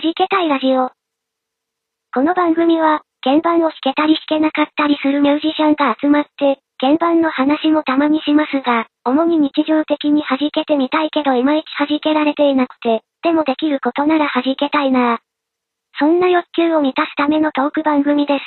弾けたいラジオ。この番組は、鍵盤を弾けたり弾けなかったりするミュージシャンが集まって、鍵盤の話もたまにしますが、主に日常的に弾けてみたいけどいまいち弾けられていなくて、でもできることなら弾けたいなぁそんな欲求を満たすためのトーク番組です。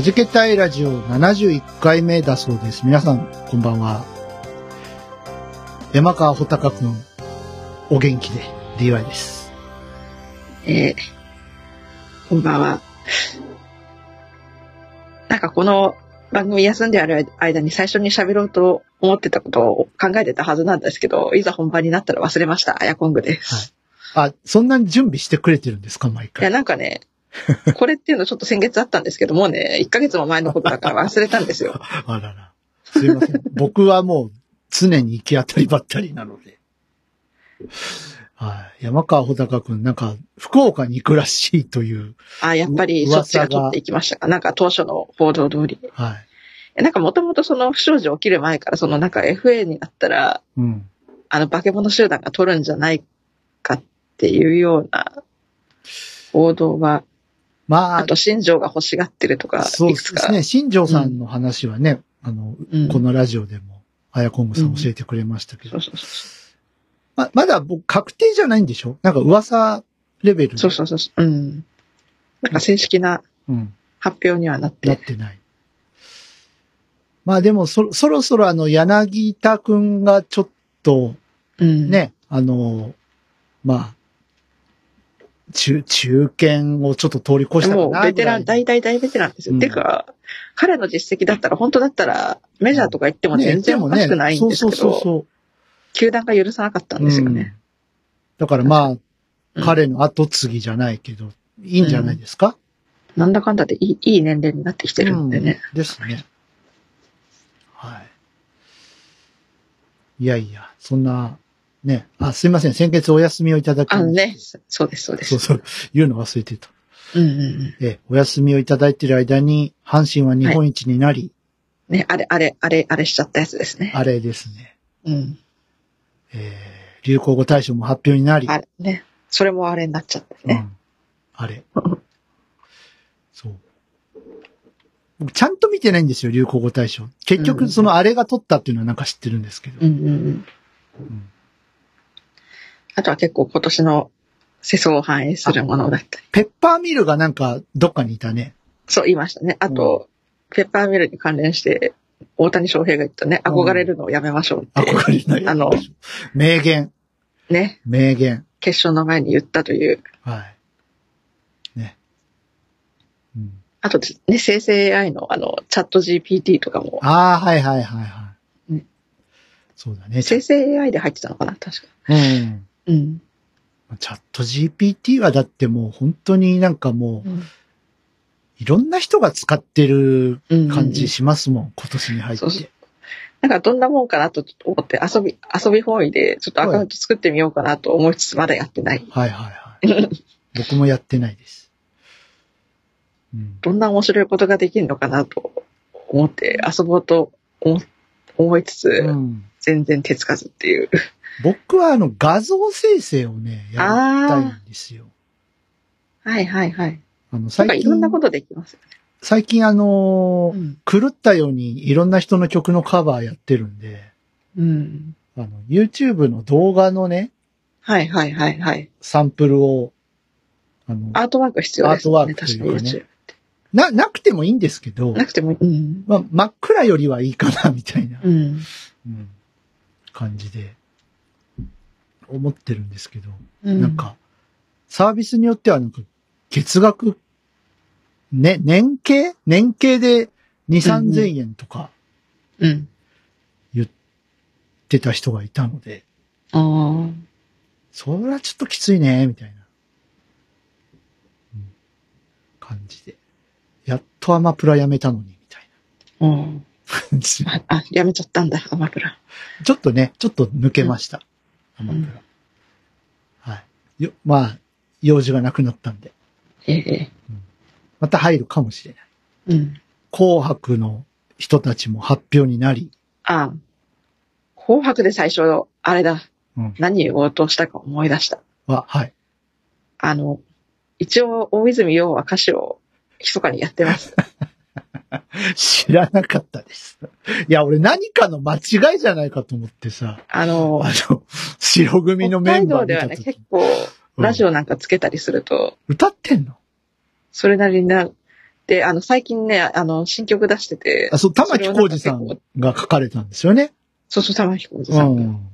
はじけたいラジオ71回目だそうです。皆さん、こんばんは。山川穂高くん、お元気で、DY です。えー、こんばんは。なんかこの番組休んである間に最初に喋ろうと思ってたことを考えてたはずなんですけど、いざ本番になったら忘れました。あやこんぐです。あ、そんなに準備してくれてるんですか毎い、や、回。なんかね、これっていうのちょっと先月あったんですけどもうね、1ヶ月も前のことだから忘れたんですよ。あらら。すいません。僕はもう常に行き当たりばったりなので。はい。山川穂高くん、なんか、福岡に行くらしいという。あ、やっぱりうそっちが取っていきましたか。なんか当初の報道通り。はい。なんかもともとその不祥事起きる前から、そのなんか FA になったら、うん。あの化け物集団が取るんじゃないかっていうような報道が、まああ、と新庄が欲しがってるとか、そう。ですね。新庄さんの話はね、あの、うんこのラジオでも、あやこんぐさん教えてくれましたけど、そうそうそままだ僕確定じゃないんでしょ？なんか噂レベルう。そうそうそうそう。うん。なんか正式なうん。発表にはなっ。なっててない。まあでもそ、そろそろあの、柳田くんがちょっと、うん。。ね、あの、まあ、中、中堅をちょっと通り越したかなもうベテラン、大大大ベテランですよ。うんてか、彼の実績だったら、本当だったら、メジャーとか行ってもね全然おかしくないんですけそうそうそうど、そう。球団が許さなかったんですようんね。だからまあ、うん彼の後継ぎじゃないけど、いいんじゃないですか、なんだかんだでいいいい年齢になってきてるんでね。うんですね。はい。いやいや、そんな、ね。あ、すいません。先月お休みをいただきあのねそうです、そうです。そうそう。言うの忘れてた。うんうんうん。え、お休みをいただいている間に、阪神は日本一になり、ね、あれ、あれ、あれ、あれしちゃったやつですね。あれですね。うん。えー、流行語大賞も発表になり、あれ、ね。それもあれになっちゃったね。うん。あれ。そう。僕ちゃんと見てないんですよ、流行語大賞。結局、うんそのあれが取ったっていうのはなんか知ってるんですけど。うんうんうん。うんあとは結構今年の世相を反映するものだったり。ペッパーミルがなんか、どっかにいたね。そう言いましたね。あと、ペッパーミルに関連して、大谷翔平が言ったね、うん憧れるのをやめましょうって、憧れない。あの、名言。ね、名言。決勝の前に言ったという。はい。ね。うん。あとね、生成 AI のあの、チャット GPT とかも、ああ、はいはいはいはい。ねそうだね。生成 AI で入ってたのかな確か。うん。うん。チャット GPT はだってもう本当になんかもう、いろんな人が使ってるうん感じしますもん、今年に入って。そうそうなんかどんなもんかなと思って遊び、遊び本位でちょっとアカウント作ってみようかなと思いつつまだやってない。はいはいはい。僕もやってないです。うん。どんな面白いことができるのかなと思って遊ぼうと思思いつつ、うん全然手つかずっていう。僕はあの画像生成をね、やりたいんですよ。はいはいはい。あの最近いろんなことできますよ最近あのーね。狂ったようにいろんな人の曲のカバーやってるんで、うん。あの、YouTube の動画のね、はいはいはいはい。サンプルを、あの、アートワーク必要ですよね。アートワークというかね確かに YouTube な、なくてもいいんですけど、なくても、うん。まあ、真っ暗よりはいいかな、みたいな、うん。うん感じで、思ってるんですけど、うんなん、か、サービスによってはなんか、月額、ね、年計？年計で2、3000円とかうん。言ってた人がいたので、ああ。それはちょっときついね、みたいな、うん感じで。やっとアマプラやめたのに、みたいうん。な感じ。あ、あやめちゃったんだ、アマプラ。ちょっとね、ちょっと抜けました。アマプラ。よまあ、用事がなくなったんで、ええ。また入るかもしれない。うん。紅白の人たちも発表になり、ああ。紅白で最初、あれだ。うん何言おうとしたか思い出した。は、はい。あの、一応、大泉洋は歌詞を密かにやってます。知らなかったです。いや、俺何かの間違いじゃないかと思ってさ、あのあ、の、白組のメンバー北海道ではね、結構、ラジオなんかつけたりすると、歌ってんの？それなりにな、で、あの、最近ね、あの、新曲出しててあ、、そう、玉置浩二さんが書かれたんですよね？そうそう、玉置浩二うさんが。ん。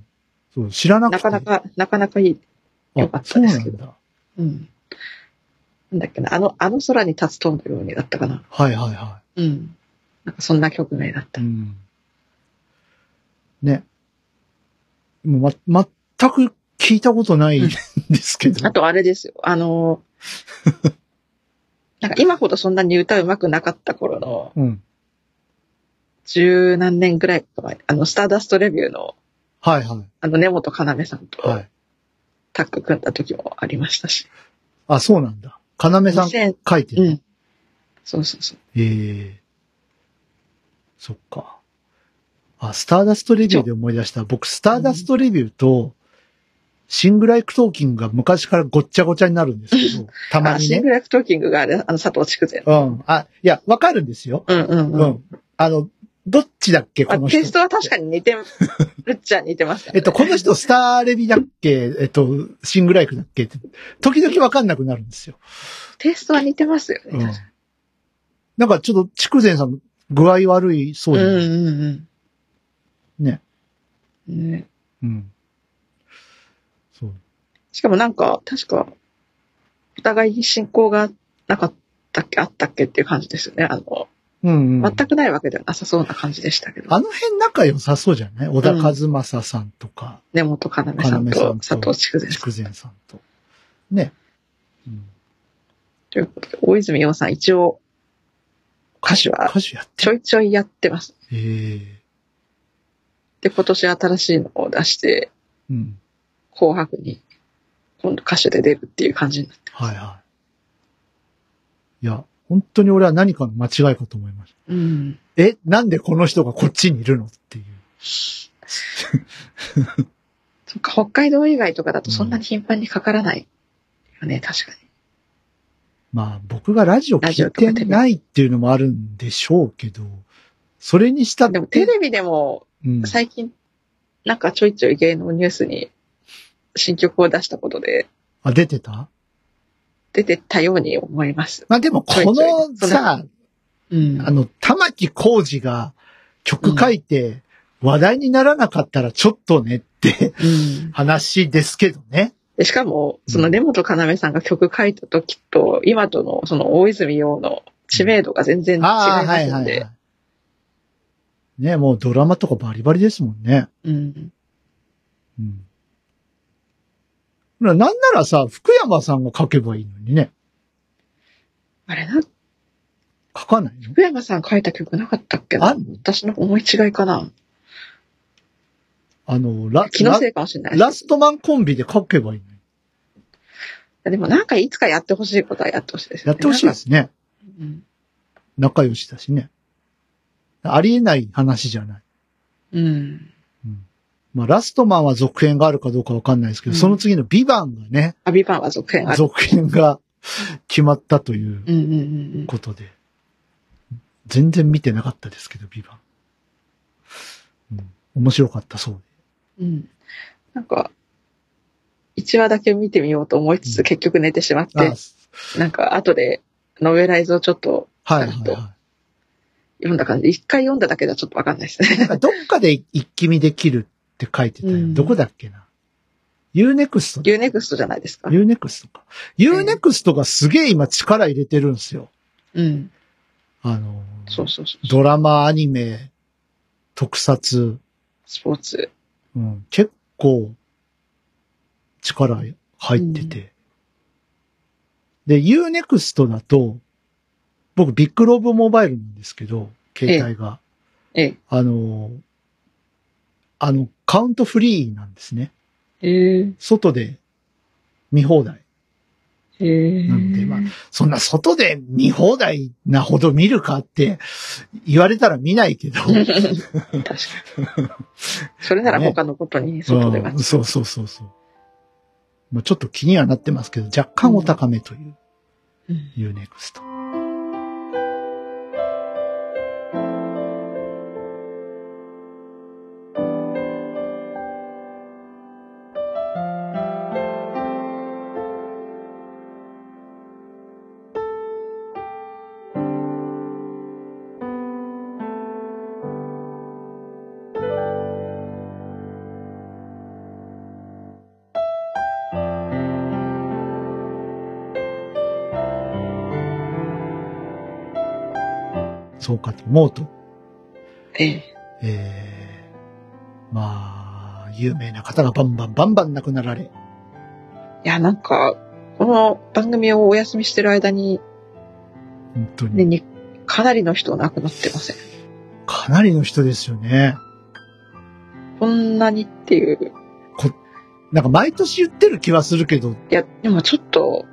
そう、知らなくて。なかなか、なかなかいい。よかあ、ったそうですけどなんだ。うん。なんだっけな、あの、あの空に立つ塔のようにだったかな。はいはいはうん。なんかそんな曲名だったい。う。ん。ね。もうま、全く聞いたことないんですけど。あとあれですよ、あの、なんか今ほどそんなに歌うまくなかった頃の、うん。十何年ぐらい前、あの、スターダストレビューの、はいはい。あの、根本要さんとはい。タッグ組んだ時もありましたし。あ、そうなんだ。かなめさん書2000いてる。うん。そうそうそう。ええそっか。あ、スターダストレビューで思い出した。僕、スターダストレビューと、シングライクトーキングが昔からごっちゃごちゃになるんですけど、たまあ、にね。シングライクトーキングがあれ、あの、佐藤竹善。うん。あ、いや、わかるんですよ。うんうんう。うんん。あの、どっちだっけこの人？あテイストは確かに似てるっちゃ似てます、ね。えっと、この人スターレビだっけ？えっと、シングライクだっけ？って、時々わかんなくなるんですよ。テイストは似てますよね。うんなんかちょっと、筑前さん、具合悪いそうで、にうんうんね。うん。ねうん。そう。しかもなんか、確か、お互いに進行がなかったっけ、あったっけっていう感じですよね。あの、うん、うん。全くないわけではなさそうな感じでしたけど。あの辺仲良さそうじゃない？小田和正さんとか、根本要さんと佐藤筑前さん。筑前さんと。ね。うん。ということで、大泉洋さん一応歌手は歌手やってちょいちょいやってます。ええで、今年新しいのを出して、うん。紅白に今度歌手で出るっていう感じになって。はいはい。いや、本当に俺は何かの間違いかと思いました。うん。え、なんでこの人がこっちにいるのっていう。そっか、北海道以外とかだとそんなに頻繁にかからないよね、確かに。まあ僕がラジオ聞いてないっていうのもあるんでしょうけど、それにしたって。でもテレビでもうん、最近、なんかちょいちょい芸能ニュースに新曲を出したことであ、出てた？出てたように思います。まあでもこのさ、うんあの、玉木浩二が曲書いて話題にならなかったらちょっとねってうん話ですけどね。でしかも、その根本要さんが曲書いた時と、今とのその大泉洋の知名度が全然違いますはいはい、んではい。。ねもうドラマとかバリバリですもんね。うん。うん。なんならさ、福山さんが書けばいいのにね。あれ？な、書かないの？福山さん書いた曲なかったっけ？なあ私の思い違いかなあの、ラ、気のせいかもしれないララストマンコンビで書けばいいのに。でもなんかいつかやってほしいことはやってほしいですよね。やってほしいですね。うん仲良しだしね。ありえない話じゃない。うん。まあ、ラストマンは続編があるかどうかわかんないですけど、うんその次のビバンがね、アビバンは続編ある。続編が決まったといううんうんうんうん。ことで、全然見てなかったですけど、ビバン。うん、面白かったそううん。なんか、1話だけ見てみようと思いつつ、うん結局寝てしまっで。あて、なんか後でノベライズをちょっとはいはいは読んだ感じ。一回読んだだけではちょっとわかんないですい。なんね。かどっかで一気見できるって書いてたよ。うんどこだっけな？ユーネクスト。ユーネクストじゃないですか。ユーネクストか。ユーネクストがすげえ今力入れてるんですよ。うん。あの、そうそうそう。ドラマ、アニメ、特撮、スポーツ。うん、結構力入ってて。で、Unext だと、僕ビッグローブモバイルなんですけど、携帯が。ええ。あの、あの、カウントフリーなんですね。ええ。外で見放題。へえ。なんでまあそんな外で見放題なほど見るかって言われたら見ないけど。確かに。それなら他のことに外ではうん。そうそうそうそう。まあちょっと気にはなってますけど、若干お高めという、うんユーネクスト。そうかと思うと、ええ。えー、まあ、有名な方がバンバンバンバン亡くなられ、いや、なんか、この番組をお休みしてる間に、本当ね、に、にかなりの人亡くなってません？かなりの人ですよね。こんなにっていう。なんか毎年言ってる気はするけど、いや、でもちょっと、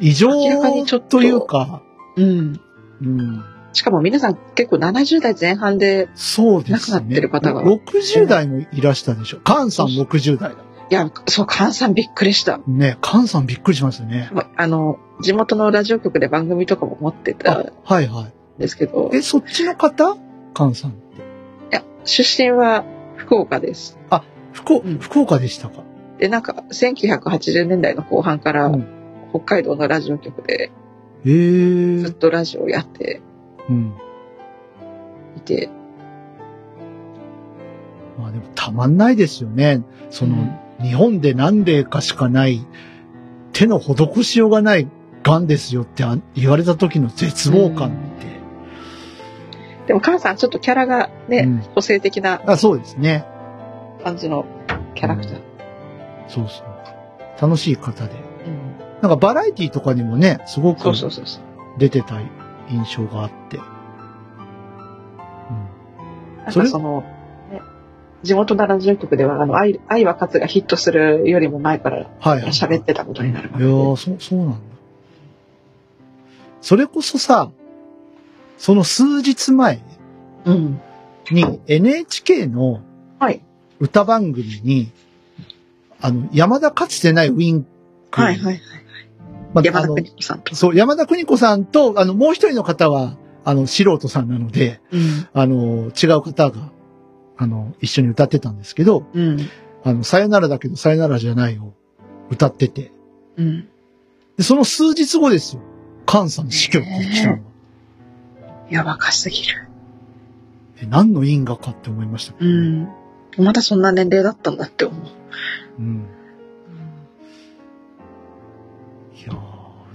異常明らかにちょっとというか、うん。うん、しかも皆さん結構70代前半で、そうですね。亡くなってる方が60代もいらしたでしょ？カンさん60代だ。いや、そう、菅さんびっくりした。ね、カンさんびっくりしますよね。まあの、地元のラジオ局で番組とかも持ってたあん、はいはい。ですけど、いえ、そっちの方？カンさんって。や、出身は福岡です。福岡うん福岡でしたかで、なんか、1980年代の後半からうん、北海道のラジオ局でずっとラジオをやってうん。いて、まあでもたまんないですよね。その、うん日本で何例かしかない、手の施しようがない癌ですよってあ言われた時の絶望感って。でも、菅さんちょっとキャラがね、うん個性的なあそうですね。感じのキャラクター。そうそう。楽しい方で。うんなんかバラエティとかにもね、すごく。出てた印象があって。うん。それかその、ね、地元のラジオ局では、あの、愛愛は勝つがヒットするよりも前からはい、はい。喋ってたことになるいやー、そう、そうなんだ。それこそさ、その数日前うん。に NHK のはい。歌番組に、あの、山田かつてないウィンク。山田邦子さんと。そう、山田邦子さんと、あの、もう一人の方は、あの、素人さんなので、うん。あの、違う方が、あの、一緒に歌ってたんですけど、うん。あの、さよならだけどさよならじゃないを歌ってて、うん。で、その数日後ですよ。菅さん死去って来たのは。やばかすぎる。え何の因果かって思いましたけうどね、ん。まだそんな年齢だったんだって思う。うん。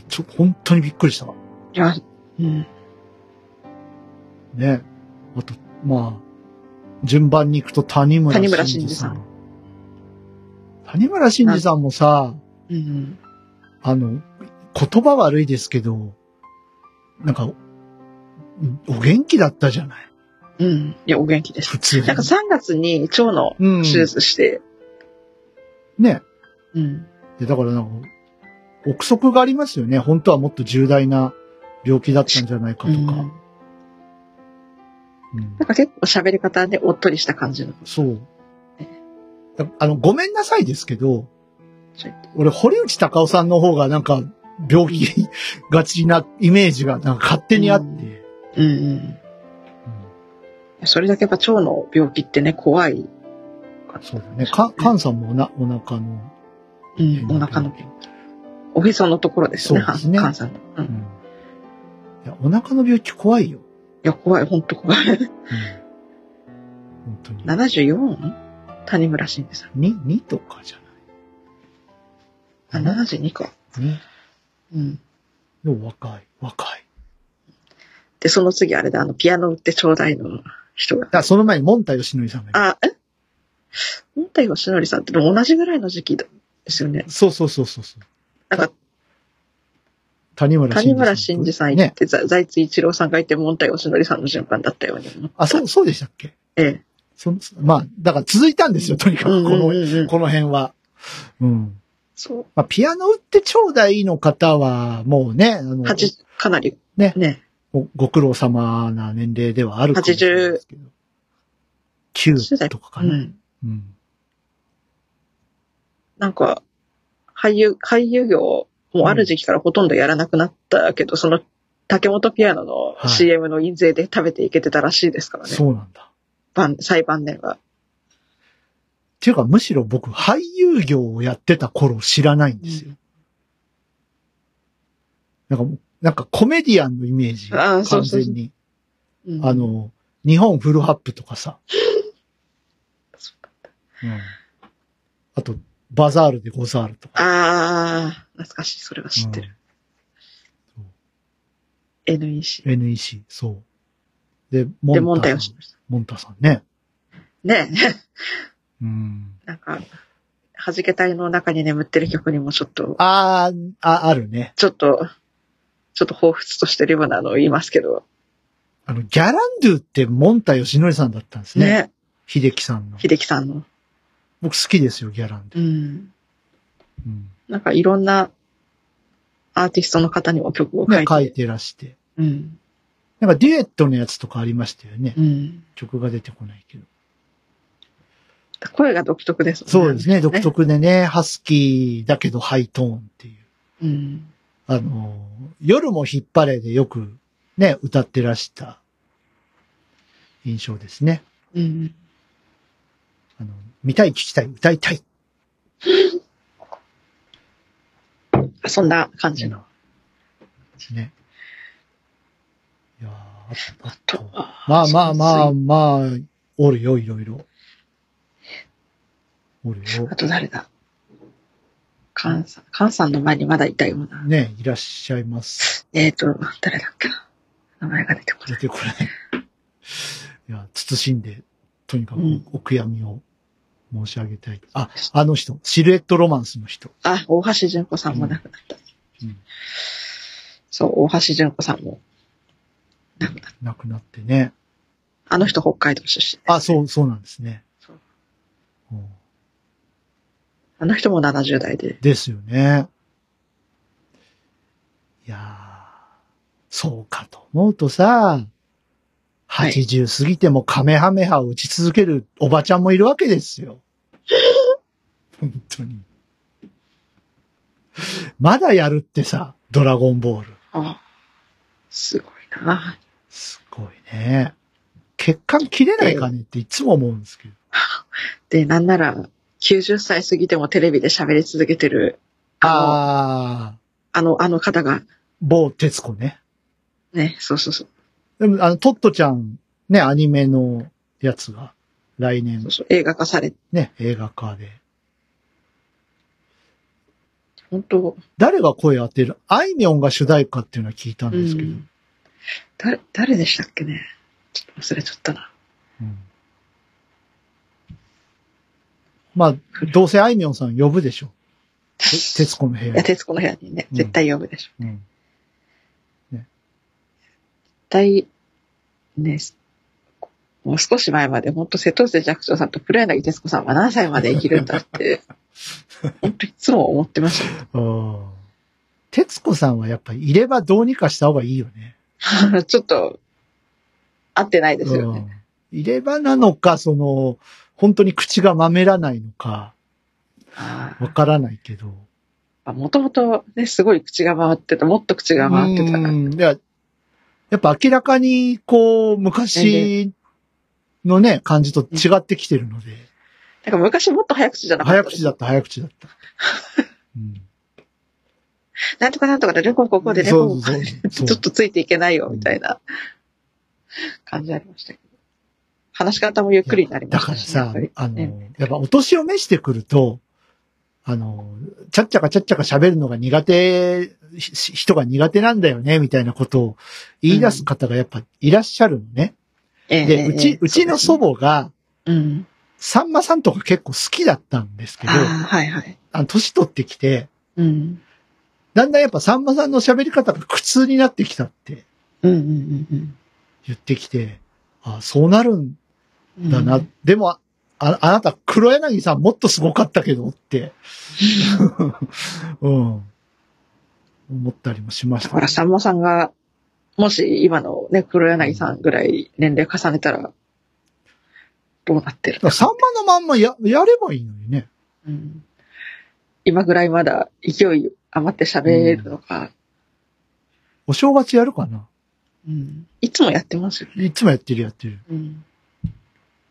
ちょ、本当にびっくりした。いや、うん。ね。あと、まあ、順番に行くと谷村新司さん。谷村新司さんもさ、うん。あの、言葉悪いですけど、なんか、お元気だったじゃないうん。いや、お元気です。普通に。なんか3月に腸のうん。手術して、ね。うん。で、だからなんか、憶測がありますよね。本当はもっと重大な病気だったんじゃないかとか。うんうんなんか結構喋り方でおっとりした感じの。そう。だあの、ごめんなさいですけど、俺、堀内隆夫さんの方がなんか、病気がちなイメージがなんか勝手にあって。うんうん。それだけやっぱ腸の病気ってね、怖い。そうだね。か、菅さんもおな、お腹の。うん、お腹の病気。おへそのところですね、そうですねハンさんの。う。うんん。いや、お腹の病気怖いよ。いや、怖い、ほんと怖い。うん。本当に。74? 谷村新司さん。に、2とかじゃあ、ない72か。ね。うん。でも若い。若い。で、その次あれだ、あの、ピアノ売ってちょうだいの人が。あ、その前に、モンタヨシノリさんが。あ、え？本体吉典さんってでも同じぐらいの時期ですよね。そうそうそうそうそう。なんか、谷村谷村新司さん行っね。て、ざ財津一郎さんがいて、本体吉典さんの順番だったように思った。あ、そう、そうでしたっけ？ええ。そまあ、だから続いたんですよ、とにかく、この、うんうんうんうんこの辺は。うん。そう。まあ、ピアノ売ってちょうだいの方は、もうね、あの、かなり、ねね。ごご苦労様な年齢ではあるかもしれないですけど。9とかかな。うん。うん。なんか、俳優、俳優業もある時期からほとんどやらなくなったけど、その竹本ピアノのはい CM の印税で食べていけてたらしいですからね。そうなんだ。晩、最晩年は。っていうか、むしろ僕、俳優業をやってた頃知らないんですよ。なんか、なんかコメディアンのイメージ。あーそうそうそう完全に。うんあ、の、日本フルハップとかさ。うん。あと、バザールでござるとか。ああ、懐かしい。それは知ってる。うん。NEC。NEC、そう。で、モで、モンタヨさんシ。モンタさんね。ねうん。なんか、弾け隊の中に眠ってる曲にもちょっと、あー、あ、あるね。ちょっと、ちょっと彷彿としてるようなのを言いますけど、あの、ギャランドゥってモンタヨシノリさんだったんですね。ね、秀樹さんの。秀樹さんの。僕好きですよ、ギャランドゥ。うん。うん。なんかいろんなアーティストの方にも曲を書いて。、ね書いてらして。うん。なんかデュエットのやつとかありましたよね。うん。曲が出てこないけど。声が独特ですもんそうですね、独。特でね、ハスキーだけどハイトーンっていう。うん。あの、夜も引っ張れでよくね、歌ってらした印象ですね。うん。あの、見たい、聞きたい、歌いたい。そんな感じの。ですね。いやーああとは、まあまあまあまあ、おるよ、いろいろ。おるよあ。と誰だ？カンさん。カンさんの前にまだいたような。ね、いらっしゃいます。えっ、ー、と、誰だっけな？名前が出てこない。出てこない。いや、慎んで、とにかくうんお悔やみを申し上げたい。あ、あの人、シルエットロマンスの人。あ、大橋純子さんも亡くなった。うんそう、大橋純子さんも亡くなった。亡くなってね。あの人北海道出身。あ、そう、そうなんですね。あの人も70代で。ですよね。いやー、そうかと思うとさ、はい80過ぎてもカメハメハを打ち続けるおばちゃんもいるわけですよ。本当に。まだやるってさ、ドラゴンボール。あすごいな。すごいね。血管切れないかねっていつも思うんですけど。で、なんなら、90歳過ぎてもテレビで喋り続けてる、あああの、あの方が、某徹子ね。ね、そうそうそう。でも、あの、トットちゃん、ね、アニメのやつが、来年そう、そう映画化されて、ね、映画化で。本当誰が声当てる？あいみょんが主題歌っていうのは聞いたんですけど。うん誰、誰でしたっけね？ちょっと忘れちゃったな。うんまあ、どうせあいみょんさん呼ぶでしょ。て徹子の部屋いや、徹子の部屋にね、うん絶対呼ぶでしょ。うん。絶対、ね、もう少し前まで、本当瀬戸内寂聴さんと黒柳徹子さんは何歳まで生きるんだって、本当いつも思ってました徹子さんはやっぱりいればどうにかした方がいいよね。ちょっと、合ってないですよね。うん。いればなのか、その、本当に口がまめらないのか、わからないけど。あもともとね、すごい口が回ってた、もっと口が回ってたから。うんいややっぱ明らかに、こう、昔のね、感じと違ってきてるので、なんか昔もっと早口じゃなかった。早口だった、早口だった。うん。なんとかなんとかで、レコンここでレコンちょっとついていけないよ、みたいな感じありましたけど。話し方もゆっくりになりまだしたし、からさあねの、やっぱお年を召してくると、あの、ちゃっちゃかちゃっちゃか喋るのが苦手、ひ人が苦手なんだよね、みたいなことを言い出す方がやっぱいらっしゃるのね。で、ええええうち、うちの祖母が、うん。さんまさんとか結構好きだったんですけど、はいはい。あの、年取ってきて、うん。だんだんやっぱさんまさんの喋り方が苦痛になってきたってうんうんうん言ってきて、あそうなるんうん。だな。うんでも、あ、あなた黒柳さんもっとすごかったけどって、うん。思ったりもしました。だから、さんまさんが、もし今のね、黒柳さんぐらい年齢重ねたら、どうなってるだからサンマのまんまや、やればいいのにね。うん。今ぐらいまだ勢い余って喋れるのか、お正月やるかな。うん。いつもやってますよね。いつもやってるやってる。うん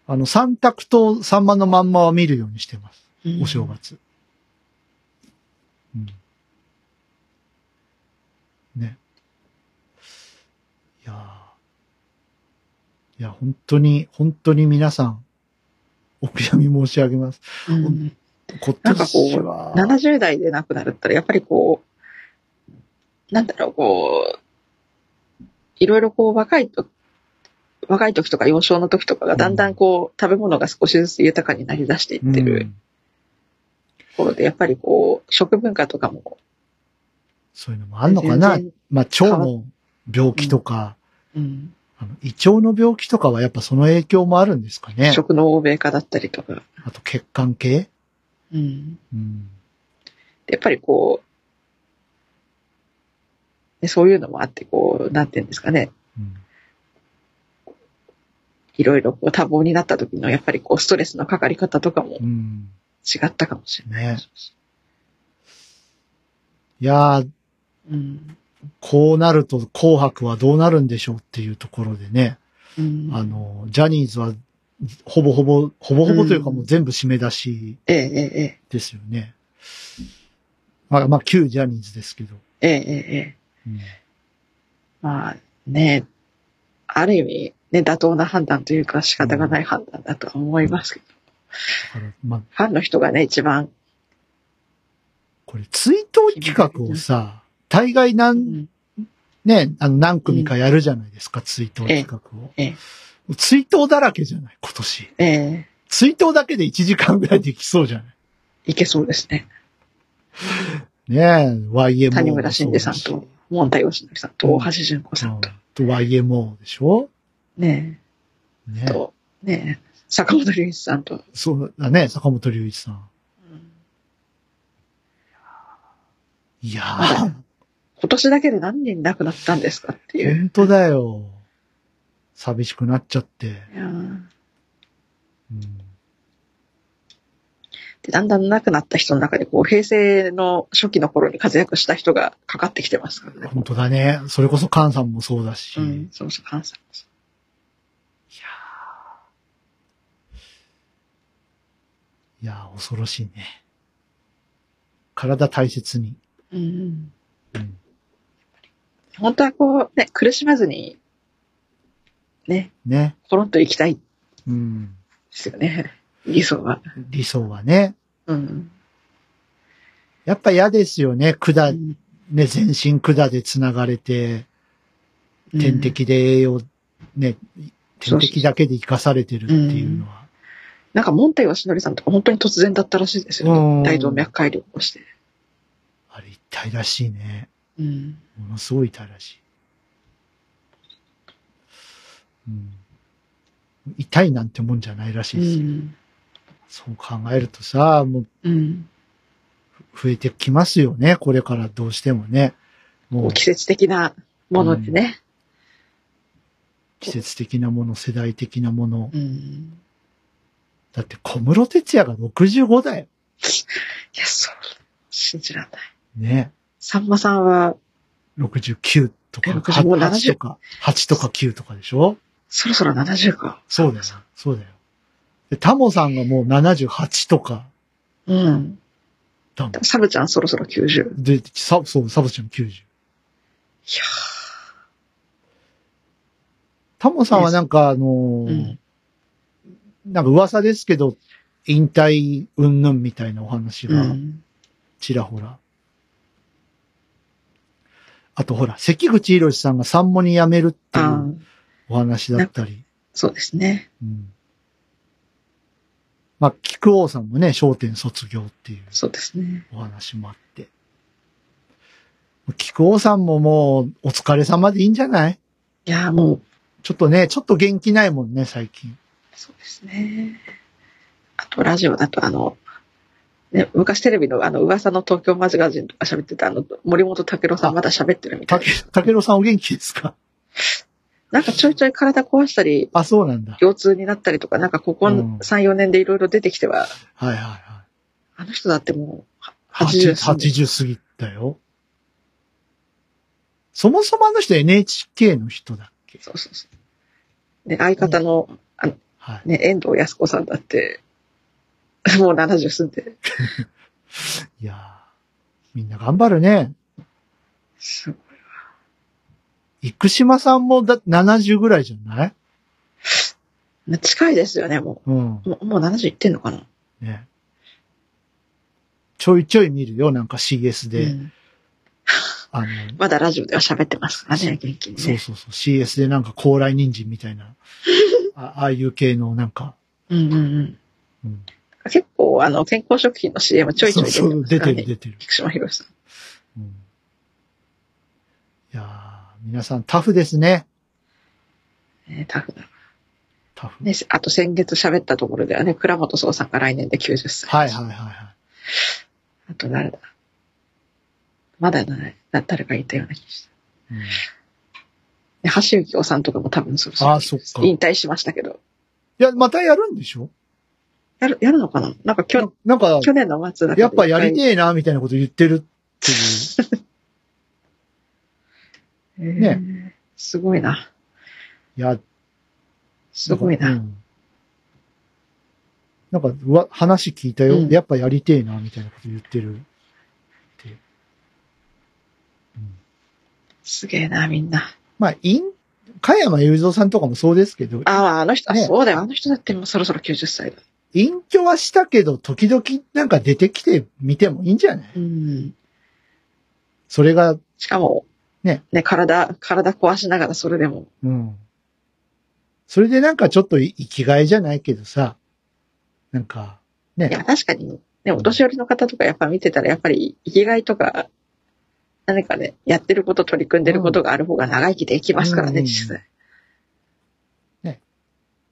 あの、三択とサンマのまんまは見るようにしてます。うんお正月。うん。ね。いやーいや、本当に、本当に皆さん、お悔やみ申し上げます。うん今なんかこ年う、は、70代で亡くなるったら、やっぱりこう、なんだろう、こう、いろいろこう、若いと、若い時とか幼少の時とかがだんだんこう、食べ物が少しずつ豊かになり出していってるところで、やっぱりこう、食文化とかも、そういうのもあんのかな？まあ、腸の病気とか、うん、あの胃腸の病気とかはやっぱその影響もあるんですかね？食の欧米化だったりとか、あと血管系？うん、うん。やっぱりこう、ねそういうのもあって、こう、なんていうんですかね、うんいろいろこう多忙になった時の、やっぱりこう、ストレスのかかり方とかもうん。違ったかもしれない。ねいやー、うん。こうなると紅白はどうなるんでしょうっていうところでね、うん、あの、ジャニーズはほぼほぼ、ほぼほぼというかもう全部締め出しええ、ええ、えですよね。まあ、まあ、旧ジャニーズですけど。え、ええ、ええ、ええ。うんまあね、ある意味、ね、妥当な判断というか仕方がない判断だとは思いますけど、まあ、ファンの人がね、一番、これ追悼企画をさ、大概う何、ん、ね、あの何組かやるじゃないですか、追悼企画を。ええ、追悼だらけじゃない、今年。ええ、追悼だけで1時間ぐらいできそうじゃない？いけそうですね。ねえ、YMO 谷村新司さんと、モンタヨシノリさんと、大橋純子しさんと、うん。と YMO でしょ？ねねえ、と、ねえ、坂本龍一さんと、そうだね、坂本龍一さん。いやまだー、今年だけで何人亡くなったんですかっていう。本当だよ。寂しくなっちゃって。いやーうんでだんだん亡くなった人の中で、こう、平成の初期の頃に活躍した人がかかってきてますからね。本当だね。それこそ菅さんもそうだし。うん、そうそう、関西もそいやー、恐ろしいね。体大切に。う。うん。うん本当はこう、ね、苦しまずに、ね、ね。コロンと行きたいでうん。すよね。理想は。理想はね。うん。やっぱ嫌ですよね。う管、んね、全身管で繋がれて、点。滴で栄養、ね、点滴だけで生かされてるっていうのは。なんか、モンタヨシノリさんとか本当に突然だったらしいですようんね。大動脈解離を起こして。あれ痛いらしいね。うん。ものすごい痛いらしい。うん。痛いなんてもんじゃないらしういですよ。ん。そう考えるとさ、もううん。増えてきますよね。これからどうしてもね。もう季節的なものでね。季節的なもの、世代的なもの。うん。だって小室哲也が65だよ。いや、そう。信じらんない。ね。さんまさんは、69とか、60もう8 70とか、8とか9とかでしょ？そろそろ70か。そうだよ。そうだよ。で、タモさんがもう78とかうん。だもん。サブちゃんそろそろ90。いで、サそう、サブちゃん90。やタモさんはなんかあのーうんなんか噂ですけど、引退云々みたいなお話がん。ちらほら。あとほら、関口博さんがサンモに辞めるっていう、お話だったり。そうですね。うん。まあ、菊王さんもね、商店卒業っていうそうですね。お話もあって。菊王さんももう、お疲れ様でいいんじゃない？いや、もう、ちょっとね、ちょっと元気ないもんね、最近。そうですね。あとラジオだとあの、ね、昔テレビのあの噂の東京マジガジンとか喋ってたあの森本武郎さんまだ喋ってるみたいたけ、たけろさんお元気ですか？なんかちょいちょい体壊したり、あ、そうなんだ。腰痛になったりとか、なんかここうん3、4年でいろいろ出てきては、はいはいはい。あの人だってもう、80 80, 過ぎて80過ぎたよ。そもそもあの人 NHK の人だっけ？そうそうそう。で、相方の、あの、はい。ね、遠藤康子さんだって、もう70過ぎて、いやーみんな頑張るね。すごい。生島さんもだ70ぐらいじゃない？近いですよね、もうん。う。もうもう70いってんのかな？ね。ちょいちょい見るよ、なんか CS で。うんあの、まだラジオでは喋ってますからね、元気にね。そうそうそう、CS でなんか高麗人参みたいな、あああいう系のなんか、うんうんうん。うん、結構、あの、健康食品の CM ちょいちょい出てそうそう出。てる出てる。菊島博さん。うん、いやー皆さんタフですね。ねタフだ。タフ。ね、あと先月喋ったところではね、倉本壮さんが来年で90歳。はいはいはいはい。あと誰だ？まだない。だ誰かいたような気がした。うんね橋幸夫さんとかも多分そろそろあーそっか引退しましたけど。いや、またやるんでしょ？やる、やるのかな？なんか去なんか、去年の末だやっぱやり一てえな、みたいなこと言ってるっていう。回ねえーすごいな。いや、すごいな。うんなんか、うわ、話聞いたよ、うんやっぱやりてえな、みたいなこと言ってるって。うん、すげえな、みんな。まあ、イン、加山雄三さんとかもそうですけど、ああ、あの人、あねそうだよ。あの人だってもうそろそろ90歳だ。隠居はしたけど、時々なんか出てきてみてもいいんじゃない？うん。それが、しかも、ね。ね、体、体壊しながらそれでも。うん。それでなんかちょっと生きがいじゃないけどさ、なんか、ね。いや、確かに、ね、お年寄りの方とかやっぱ見てたら、やっぱり生きがいとか、何かね、やってること、取り組んでることがある方が長生きできますからね、うん実際。ね。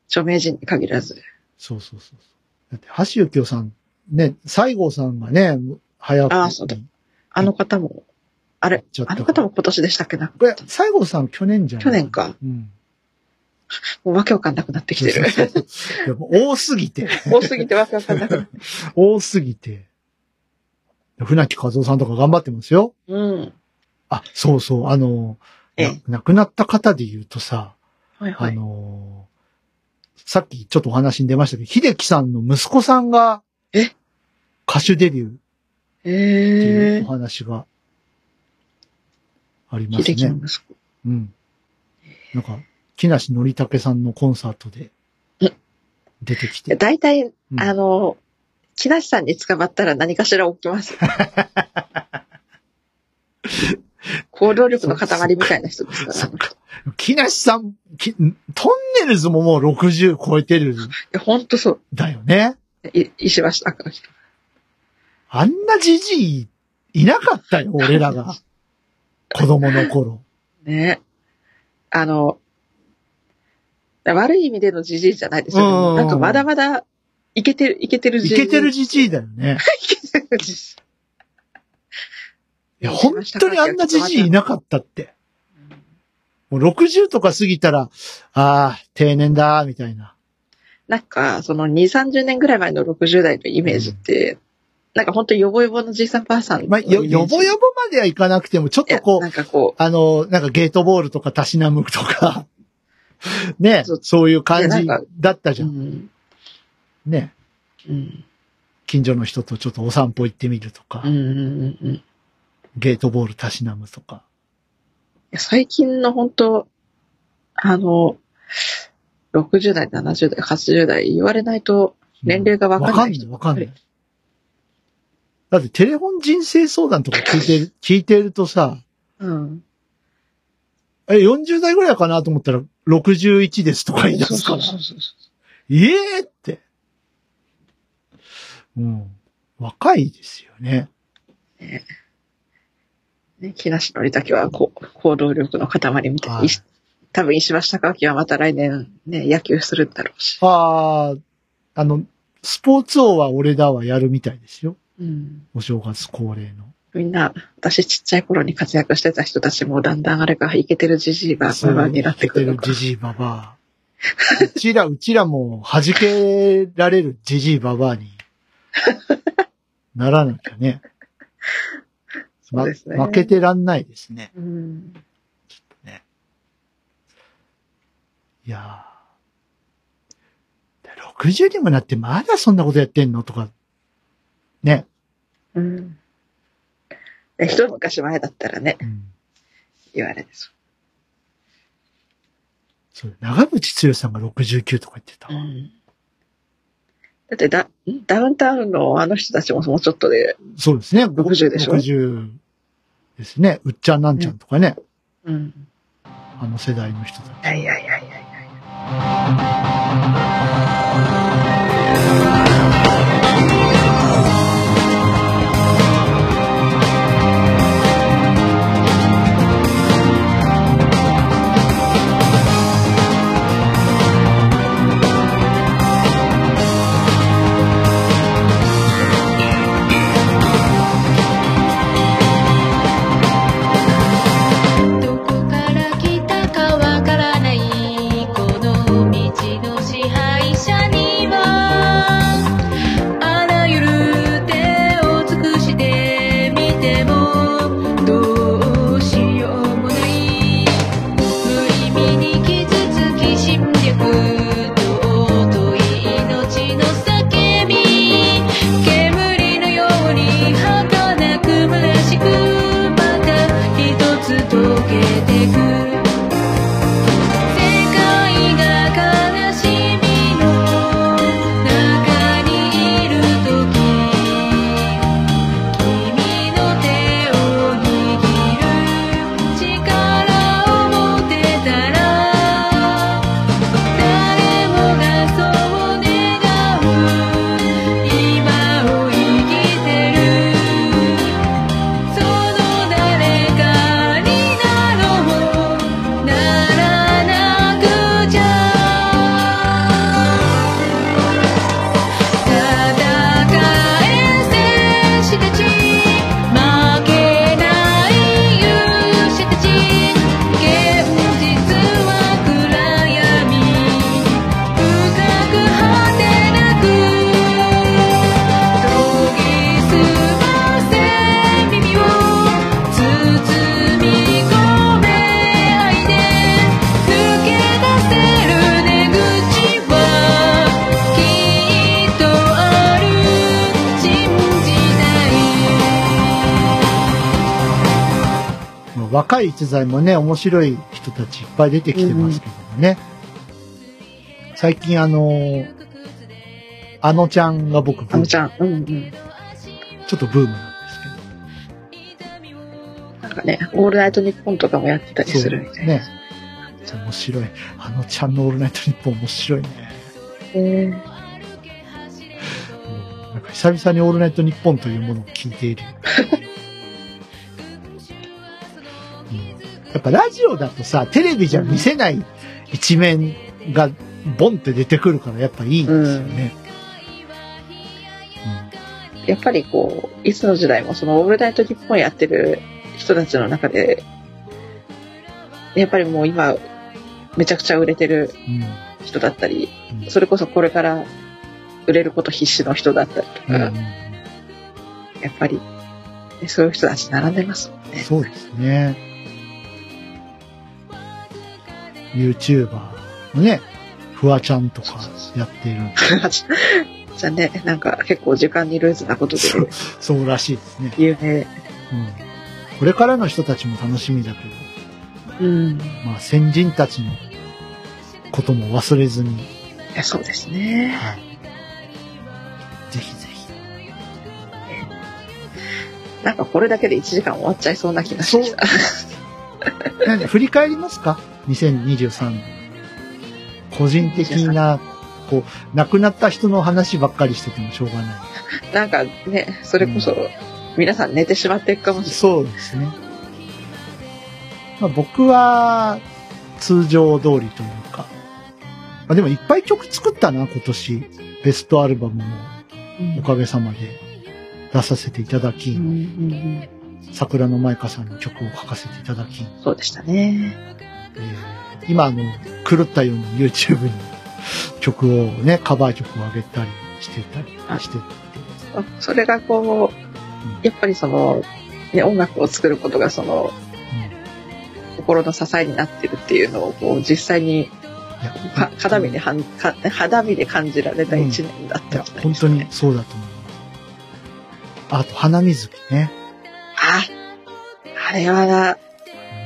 著名人に限らず。そうそうそう。だって、橋幸夫さん、ね、西郷さんがね、早く。あそうだあの方も、あれあの方も今年でしたっけな？これ、西郷さん去年じゃない？去年か。うん。もうわけわかんなくなってきてる。そうそうそう多すぎて、多すぎてわけわかんなくなって。多すぎて。船木和夫さんとか頑張ってますよ。うん。あ、そうそう、あの、亡くなった方で言うとさ、あはいはい。の、さっきちょっとお話に出ましたけど、秀樹さんの息子さんが、え？歌手デビューっていうえお話がありー、ます秀樹のね。息子。うん。なんか、木梨憲武さんのコンサートでうん出てきて。大体、うんあの、木梨さんに捕まったら何かしら起きます。行動力の塊みたいな人ですから。木梨さん、きトンネルズももう60超えてるんいや、ほんとそう。だよね。い石橋貴明。あんなじじいいなかったよ、俺らが。子供の頃。ね。あの、悪い意味でのじじいじゃないですよ、うんなんかまだまだ、いけてる、いけてるいけてるじじいだよね。いけてるじじいや、本当にあんなじじいいなかったって。もう60とか過ぎたら、ああ、定年だ、みたいな。なんか、その2、30年ぐらい前の60代のイメージって、なんか本当ヨボヨボのじいさんばあさんのまあ、よ、よぼよぼまではいかなくても、ちょっとこうな、んかこあの、なんかゲートボールとかたしなむとか、ねそう、いう感じだったじゃ。うんん、ね、うん、近所の人とちょっとお散歩行ってみるとか、うん、うん、うん。いゲートボールたしなむとか。や最近の本当あの、60代、70代、80代言われないと年齢がわかんない人わかんない、わかんない。だってテレフォン人生相談とか聞いてる、聞いてるとさ、うん。え、40代ぐらいかなと思ったら、61ですとか言い出すから。そうそうそうそええって。うん。若いですよね。うね。ね、木梨憲武はこう行動力の塊みたいな。はいい多分石橋貴明はまた来年ね、野球するんだろうし。ああ、あの、スポーツ王は俺だはやるみたいですよ。うん。お正月恒例の。みんな、私ちっちゃい頃に活躍してた人たちもだんだんあれがイケてるじじいばばばになってくるのかジ。ジイババア。うちら、うちらも弾けられるジジイババアに ならなきゃね。そうですね。ま負けてらんないですね。うん。いやー60にもなってまだそんなことやってんのとか、ね。うん。え一昔前だったらね、うん、言われです。そう長渕剛さんが69とか言ってた。うん。だってダ、んダウンタウンのあの人たちももうちょっとで、そうですね。60でしょ？60ですね。うっちゃんなんちゃんとかね。うん。あの世代の人たち。いやいやいやいやいや。若い逸材もね、面白い人たちいっぱい出てきてますけどもね。最近あのー、あのちゃんが僕、あのちゃん、うんうん。ちょっとブームなんですなんかね、オールナイトニッポンとかもやってたりけど。するみたいな。ね。面白い。あのちゃんのオールナイトニッポン面白いね。へーうんなんか久々にオールナイトニッポンというものを聞いている。うんぱラジオだとさ、テレビじゃ見せない一面がボンって出てくるからやっぱいいんですよね。やっぱりこう、いつの時代もそのオールナイトニッポンやってる人たちの中で、やっぱりもう今、めちゃくちゃ売れてるうん人だったり、うんそれこそこれから売れること必死の人だったりとか、うんうんやっぱり、ねそういう人たち並んでますもんね。そうですね。YouTuber のね、フワちゃんとかやってる。じゃあね、なんか結構時間にルーズなことでそうそうらしいですね。有名。うん。これからの人たちも楽しみだけど、うん。いまあ先人たちのことも忘れずに、や、そうですね。はい。ぜひぜひ。なんかこれだけで1時間終わっちゃいそうな気がしてきた。振り返りますか？?2023 年。個人的な、こう、亡くなった人の話ばっかりしててもしょうがない。なんかね、それこそ、皆さん寝てしまっていくかもしそうですね。まあ、僕は通常通りというか、あ、でもいっぱい曲作ったな、今年。ベストアルバムもうんおかげさまで出させていただき、うんうんうん桜の舞香さんの曲を書かせていただき、そうでしたね。えー今あの、狂ったように YouTube に曲をね、カバー曲を上げたりしてたりしてて、それがこう、やっぱりその、ね、音楽を作ることがその、心の支えになってるっていうのをこう実際に肌身ではんか肌身で感じられた一年だったんじゃない本当ですかね。にそうだと思います。あと、花水木ね。あ、あれはな、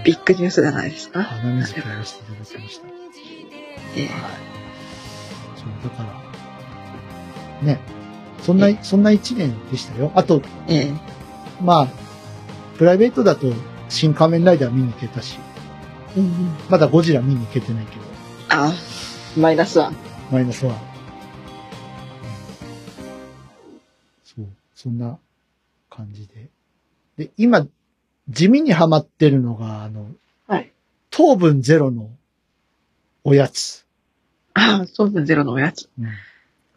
ビッグニュースじゃないですか？花水木をやらせていただきました。ええそう、だから、ね、そんな、そんな一年でしたよ。あと、ええまあ、プライベートだと、新仮面ライダー見に行けたし、うんうんまだゴジラ見に行けてないけど、あ、マイナスワン。マイナスは。そう、そんな感じで。で、今、地味にハマってるのが、あの、はい。糖分ゼロのおやつ。ああ、糖分ゼロのおやつ。うん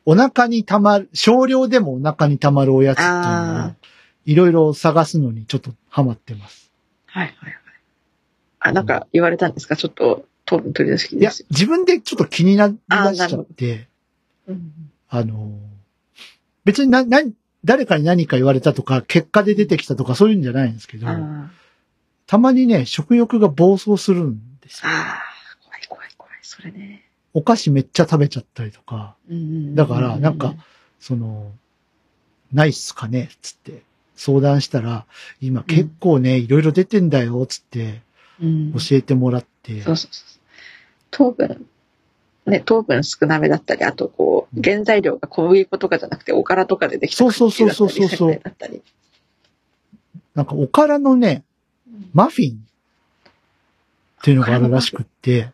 お腹に溜まる、少量でもお腹に溜まるおやつっていうのをあ、いろいろ探すのにちょっとハマってます。はいはいはい。あ、なんか言われたんですか？ちょっと糖分取り出しきいやですよ。、自分でちょっと気になりだしちゃって、うんあの、別にな、な、誰かに何か言われたとか、結果で出てきたとかそういうんじゃないんですけど、あたまにね、食欲が暴走するんですよ。あああ、怖い怖い怖い。それね。お菓子めっちゃ食べちゃったりとか、だからなんか、その、ないっすかねつって相談したら、今結構ね、いろいろ出てんだよ、つってうん、教えてもらって、そうそうそう。糖分、ね、糖分少なめだったり、あとこう、うん原材料が小麦粉とかじゃなくて、おからとかでできたそうそうそうそうそう。なんかおからのね、マフィンっていうのがあるらしくって、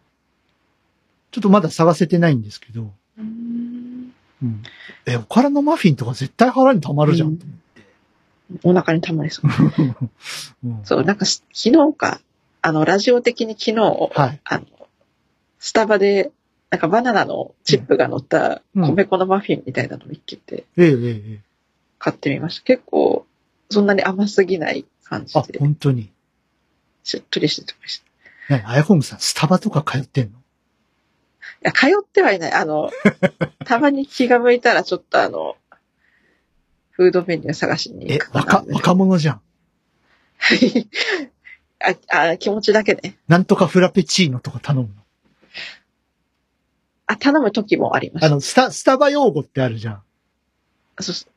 ちょっとまだ探せてないんですけど、うんうん、え、おからのマフィンとか絶対腹に溜まるじゃん。うんお腹にたまりそう。うんそう、なんかし昨日か、あの、ラジオ的に昨日、はい。あの、スタバで、なんかバナナのチップが乗ったうん米粉のマフィンみたいなのを見っけてええええええ。買ってみました。結構、そんなに甘すぎない感じあ、で、本当に。しっとりしてました。いね、アイホームさん、スタバとか通ってんの？や、通ってはいない。あの、たまに気が向いたらちょっとあの、フードメニュー探しにえ行く、かな若、若者じゃん。ああ、気持ちだけね。なんとかフラペチーノとか頼むの？あ、頼む時もありました。あの、スタ、スタバ用語ってあるじゃん。そうそう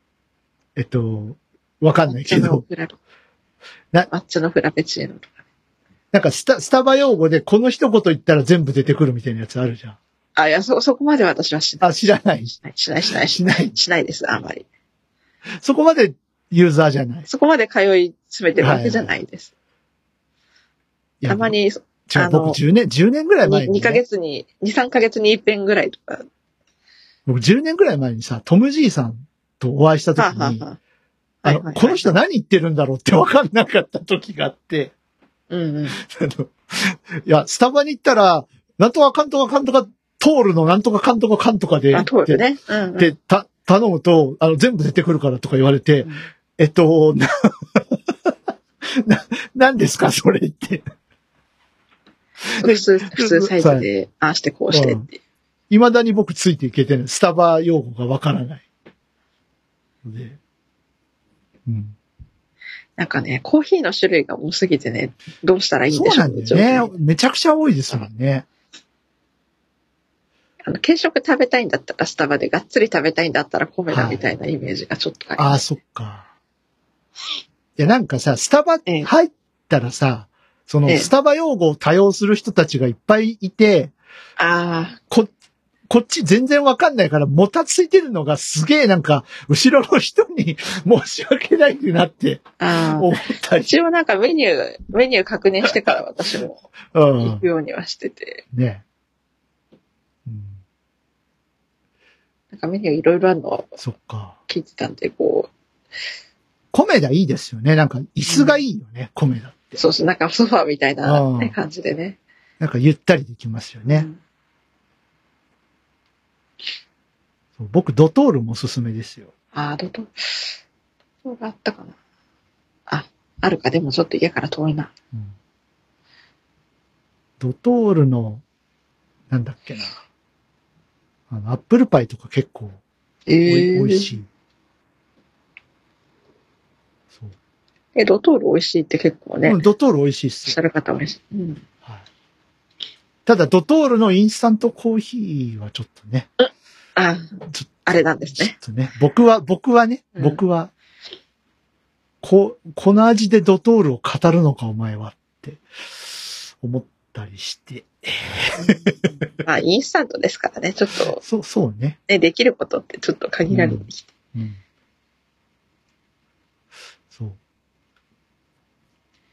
えっと、わかんないけ抹茶のど、フラな抹茶のフラペチーノとか。なんかスタ、スタバ用語でこの一言言ったら全部出てくるみたいなやつあるじゃん。あ、いや、そ、そこまで私はしない。あ、知らない。しない、しない、しない、しない。しないです、あんまり。そこまでユーザーじゃない。そこまで通い詰めてるわけじゃないです。いやたま。に、違う、あの僕10年、10年ぐらい前に、ね。2ヶ月に、2、3ヶ月に一遍ぐらいとか。僕10年ぐらい前にさ、トム・ジーさんとお会いした時に、はあの、この人何言ってるんだろうって分かんなかった時があって、うんうん。いや、スタバに行ったら、なんとかかんとかかんとか、通るのなんとかかんとかかんとかで、あ、通るね。うん、うん。で、た、頼むと、あの、全部出てくるからとか言われて、うんえっと、な、な、何ですかそれって。普通、普通サイズで、ああしてこうしてっていう。未だに僕ついていけてない。スタバ用語がわからない。ので、うん。なんかね、コーヒーの種類が多すぎてね、どうしたらいいんそうでしょうんなだよね。めちゃくちゃ多いですもんね。あの、軽食食べたいんだったらスタバで、がっつり食べたいんだったら米だみたいなイメージがちょっとありああ、ます。そっか。いや、なんかさ、スタバええ入ったらさ、そのええスタバ用語を多用する人たちがいっぱいいて、あこ、こっち全然わかんないから、もたついてるのがすげえなんか、後ろの人に 申し訳ないってなってあ、ああ。思ったり。一応なんかメニュー、メニュー確認してから私もうん行く。ようにはしてて、ね。うん。なんかメニューいろいろあるのをそっか。聞いてたんで、こコメダいいですよね。なんか、椅子がいいよね、コメダってう、。そうそう、なんかソファーみたいな、ねうん感じでね。なんかゆったりできますよね。そう僕、ドトールもおすすめですよ。ああ、ドト、ドトがあったかな。あ、あるか。でもちょっと家から遠いな。うんドトールの、なんだっけな。あの、アップルパイとか結構おい、え美味しい。そう。え、ドトール美味しいって結構ね、うんドトール美味しいっおっすよ。しゃる方もいるし。うん。はい。ただ、ドトールのインスタントコーヒーはちょっとね、あ、ちょあれなんですちょっね。とね、僕は、僕はね、うん僕は、こ、この味でドトールを語るのか、お前はって思ったりして。まあ、インスタントですからね、ちょっと、そう、そうね。ね、できることってちょっと限られてきて。うん。そう。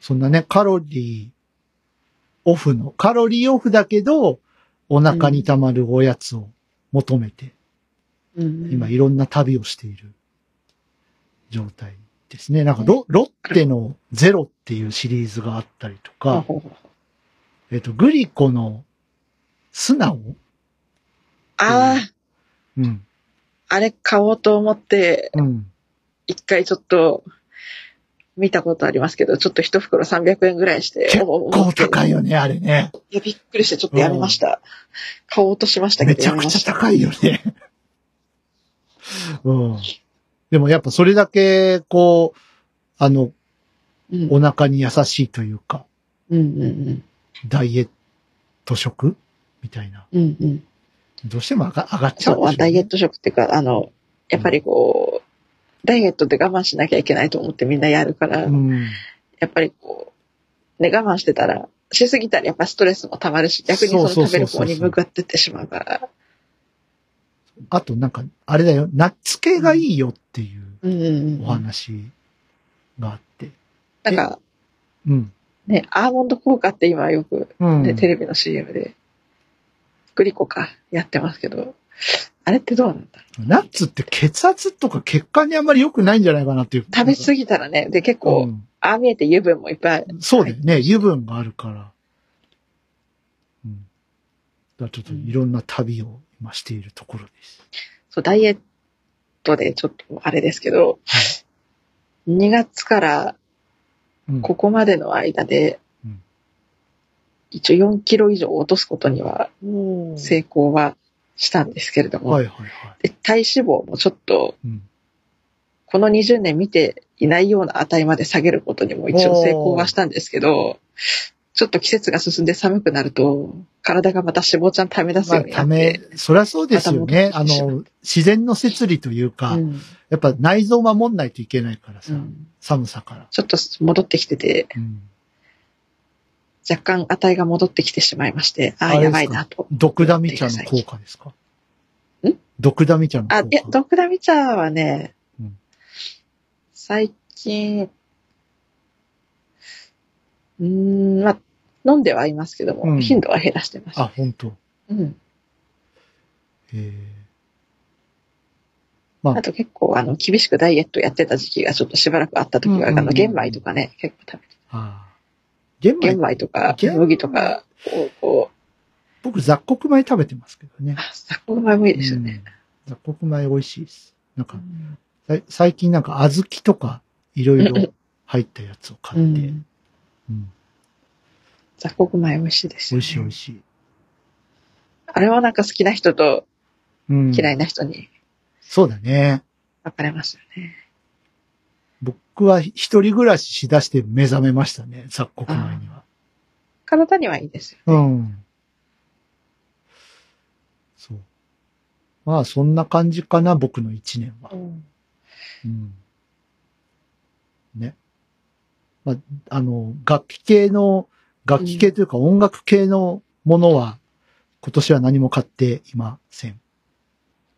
そんなね、カロリーオフの、カロリーオフだけど、お腹に溜まるおやつを求めて、うん今いろんな旅をしている状態ですね。なんかロ、ロッテのゼロっていうシリーズがあったりとか、えっと、グリコの素直ああ、うん。あれ買おうと思って、うん。一回ちょっと、見たことありますけど、ちょっと一袋300円ぐらいして。結お構高いよね、あれね。いや、びっくりしてちょっとやめました。買おうとしましたけど、めちゃくちゃ高いよね。うん。でもやっぱそれだけ、こう、あの、やめました。お腹に優しいというか、うん、うん、うんダイエット食？みたいな。うん。うん、うん。どうしても上が上がっちゃそうう、ダイエット。ト食っていうか、あの、やっぱりこう、ダイエットで我慢しなきゃいけないと思ってみんなやるから、うん。やっぱりこう、ね、我慢してたら、しすぎたらやっぱストレスも溜まるし、逆にその食べる方に向かってってしまうから。あとなんか、あれだよ、ナッツ系がいいよっていう。お話があって。なんか、うん。ね、アーモンド効果って今よく、うん。ね、テレビの CM で、グリコか、やってますけど、あれってどうなんだ？ろナッツって血圧とか血管にあんまり良くないんじゃないかなっていう。う食べ過ぎたらね、で結構、うんああ見えて油分もいっぱい、そうだよね。油分があるから。うん。だちょっといろんな旅を今しているところです。そう、ダイエットでちょっとあれですけど、2月からうん。ここまでの間でうん、一応4キロ以上落とすことには成功はしたんですけれども、はいはいはい。で体脂肪もちょっとうん。この20年見ていないような値まで下げることにも一応成功はしたんですけど、ちょっと季節が進んで寒くなると、体がまた脂肪ちゃん溜め出すまあ、ようになたって。め、そりゃそうですよね。あの、自然の摂理というか、うんやっぱ内臓守んないといけないからさ、うん寒さから。ちょっと戻ってきてて、うん。若干値が戻ってきてしまいまして、ああ、やばいなと。毒ダミ茶の効果ですか？ん？毒ダミ茶の効果？あ、いや、ドクダミ茶はね、うん最近、うーん、まあ、飲んではいますけども、うん頻度は減らしてます。あ、本当。うん。ええまああと結構、あの、厳しくダイエットやってた時期がちょっとしばらくあった時は、うんうんうんあの、玄米とかね、結構食べて、ああ。玄米。玄米とか、麦とかを、こ僕雑穀米食べてますけどね。雑穀米もいいですよね。うん。雑穀米美味しいです。なんかう、ん。最近なんか小豆とかいろいろ 入ったやつを買って、うん。うん。雑穀米美味しいです美よ、味しい美味しい。あれはなんか好きな人とうん、嫌いな人にそうだね。分かれますよね。僕は一人暮らししだして目覚めましたね、雑穀米には。体にはいいですよ。うん。そう。まあ、そんな感じかな、僕の一年は。うん。ね。まあ、あの、楽器系の、楽器系というか音楽系のものは、今年は何も買っていません。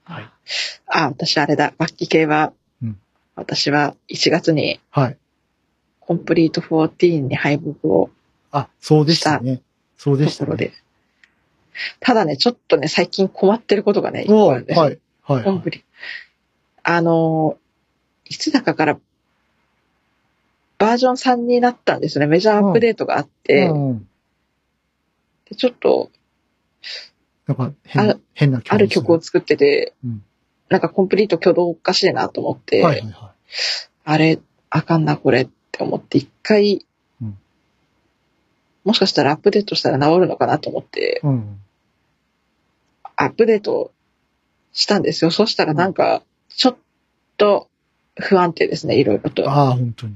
はい。あ、私あれだ、楽器系は、うん私は1月にはい。コンプリート14に敗北をあ、そうでしたね。そうでしたね。で。ただね、ちょっとね、最近困ってることがね、一個あるんですよ。。はい。はい。コンプリ。あの、いつだかから、バージョン3になったんですよね。メジャーアップデートがあって、うん。でちょっと、なんか変なあ、変な気がある曲を作ってて、うんなんかコンプリート挙動おかしいなと思って、はいはいはあれ、あかんな、これって思って、一回、うんもしかしたらアップデートしたら治るのかなと思って、い。うん。アップデートしたんですよ。そしたらなんか、ちょっと不安定ですね、いろいろと。ああ、本当に。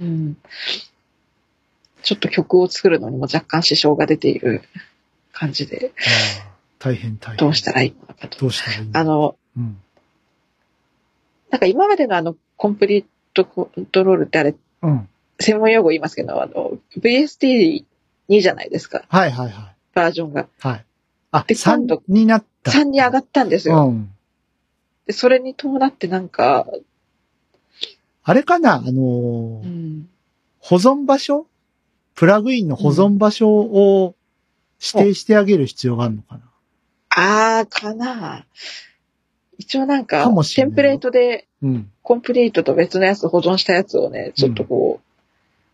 うんちょっと曲を作るのにも若干支障が出ている感じで、ああ、大変大変。どうしたらいいのかと。どうしたらいいあの、うん。なんか今までのあの、コンプリートコントロールってあれ、うん。専門用語言いますけど、あの、VST2 じゃないですか、はいはいはい。バージョンが。はい。あ、で3今度になった。3に上がったんですよ。うん。で、それに伴ってなんか、あれかな？あのうーん、保存場所？プラグインの保存場所を指定してあげる必要があるのかな、あーかな一応なんかテンプレートでうん。コンプリートと別のやつ保存したやつをね、ちょっとこ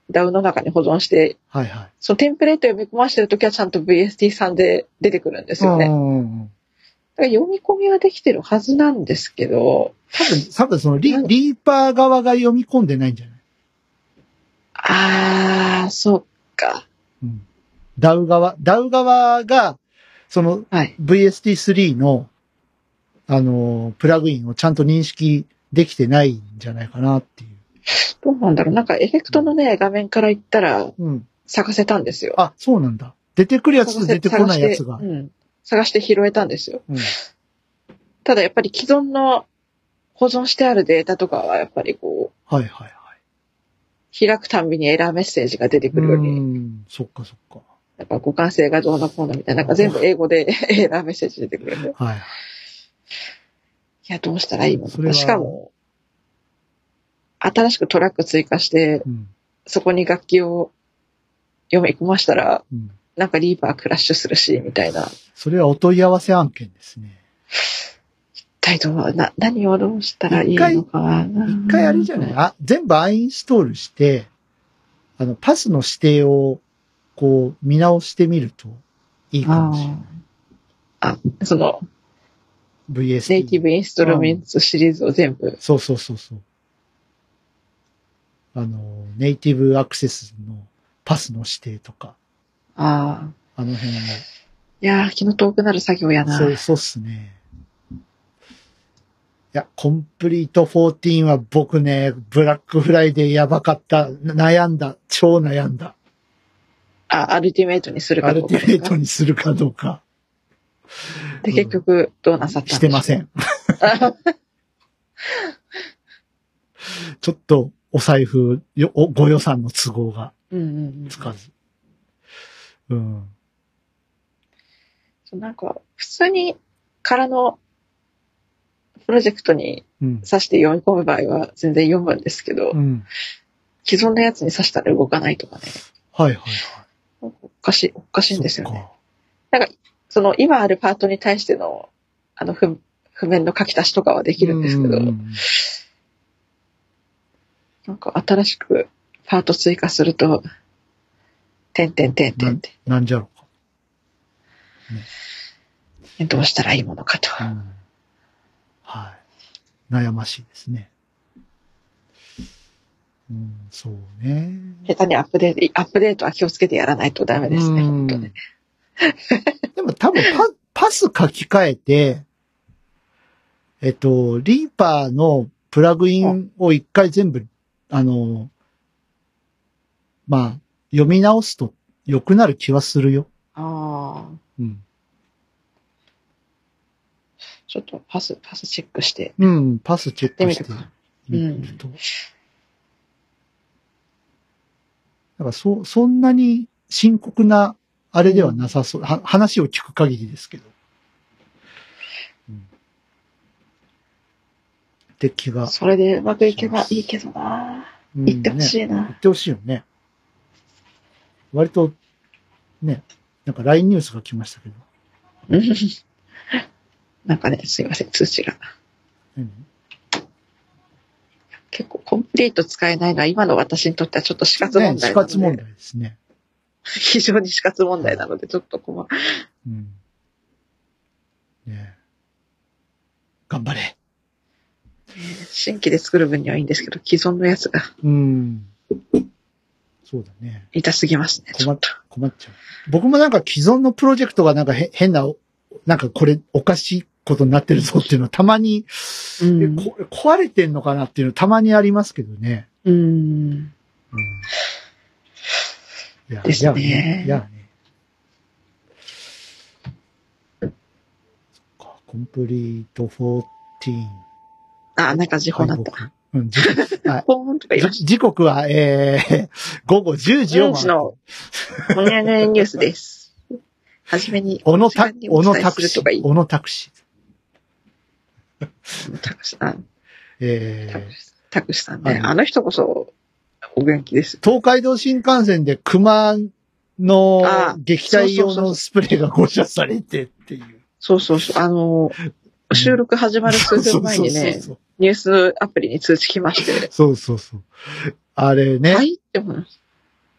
う、ダウの中に保存して、はいはい。そのテンプレート読み込ましてるときはちゃんと VST3 で出てくるんですよね。だか。ら読み込みはできてるはずなんですけど、多分、多分そのリうんリーパー側が読み込んでないんじゃない？あー、そっか。うん。ダウ側、ダウ側が、そのはい。VST3 の、あのー、プラグインをちゃんと認識できてないんじゃないかなっていう。どうなんだろうなんかエフェクトのね、画面から言ったらうん。探せたんですよ。あ、そうなんだ。出てくるやつと出てこないやつが探して。うん。探して拾えたんですよ。うん。ただやっぱり既存の保存してあるデータとかはやっぱりこう、はいはいはい。開くたんびにエラーメッセージが出てくるよううに、ん。そっかそっか。なんか互換性がどうのこうのみたいな、なんか全部英語で エラーメッセージ出てくるんで。いはい。や、どうしたらいいの？しかも、新しくトラック追加して、うん。そこに楽器を読み込ましたら、うん。なんかリーバークラッシュするし、みたいな。それはお問い合わせ案件ですね。一体どう、な、何をどうしたらいいのかな？一回あれじゃない？あ、全部アインストールして、あの、パスの指定を、こう、見直してみるといいかもしれない。ああ、その、VST。ネイティブインストルメンツシリーズを全部。そうそうそうそう。あの、ネイティブアクセスのパスの指定とか、ああ。あの辺を。いやー、気の遠くなる作業やな。そう、そうっすね。いや、コンプリート14は僕ね、ブラックフライデーやばかった。な悩んだ。超悩んだ。あ、アルティメイトにするアルかどうかティメイトにするかどうか。で、結局、どうなさったんでしてません。ん。ちょっと、お財布よ、おご予算の都合がうんうんうんつかず。うん。そうなんか、普通に、空のプロジェクトにうん。挿して読み込む場合は全然読むんですけど、うん。既存のやつに挿したら動かないとかね。はいはいはい。おかしい、おかしいんですよね。なんか、その今あるパートに対しての、あの、譜譜面の書き足しとかはできるんですけど、なんか新しくパート追加すると、てんてんてんてんって、なんじゃろどうしたらいいものかと。はい。悩ましいですね。うん、そうね。下手にアップデート、アップデートは気をつけてやらないとダメですね、うん本当ね。でも多分パ、パス書き換えて、えっと、リーパーのプラグインを一回全部、あの、まあ、読み直すと良くなる気はするよ。ああ、うん。ちょっとパス、パスチェックして。うん、パスチェックしててみみるると。だからそ、そんなに深刻なあれではなさそう。は話を聞く限りですけど。うん。って気が。それでうまくいけばいいけどな。うん言ってほしねいな。言ってほしいよね。割と、ね、なんか LINE ニュースが来ましたけど。うんなんかね、すいません、通知が。何？結構コンプリート使えないのは今の私にとってはちょっと死活問ね、死題なので、活問題ですね。非常に死活問題なので、ちょっと困る。うん。ね頑張れ。新規で作る分にはいいんですけど、既存のやつがうん。そうだね。痛すぎますね。困っ。困っちゃう。僕もなんか既存のプロジェクトがなんかへ変な、なんかこれおかしいことになってるぞっていうのはたまに、うん壊れてんのかなっていうのたまにありますけどね。うん。うん。いや、ですねいやね。いやね。そっか、コンプリート14。あ、なんか時報になった。時刻は、えー、午後10時を10時のた。もにゃねニュースです。はじめに、小野タこの時間に、お小野伝えタクシー、するとかいい。小野タクシー。タクシー、あタえー、タクシーさんね。はいあの人こそ、お元気です。東海道新幹線で熊のあ撃退用のスプレーが誤射されてっていう。そうそうそう。あの、収録始まる数分前にね、ニュースアプリに通知来まして、そうそうそう。あれね、はいって思います。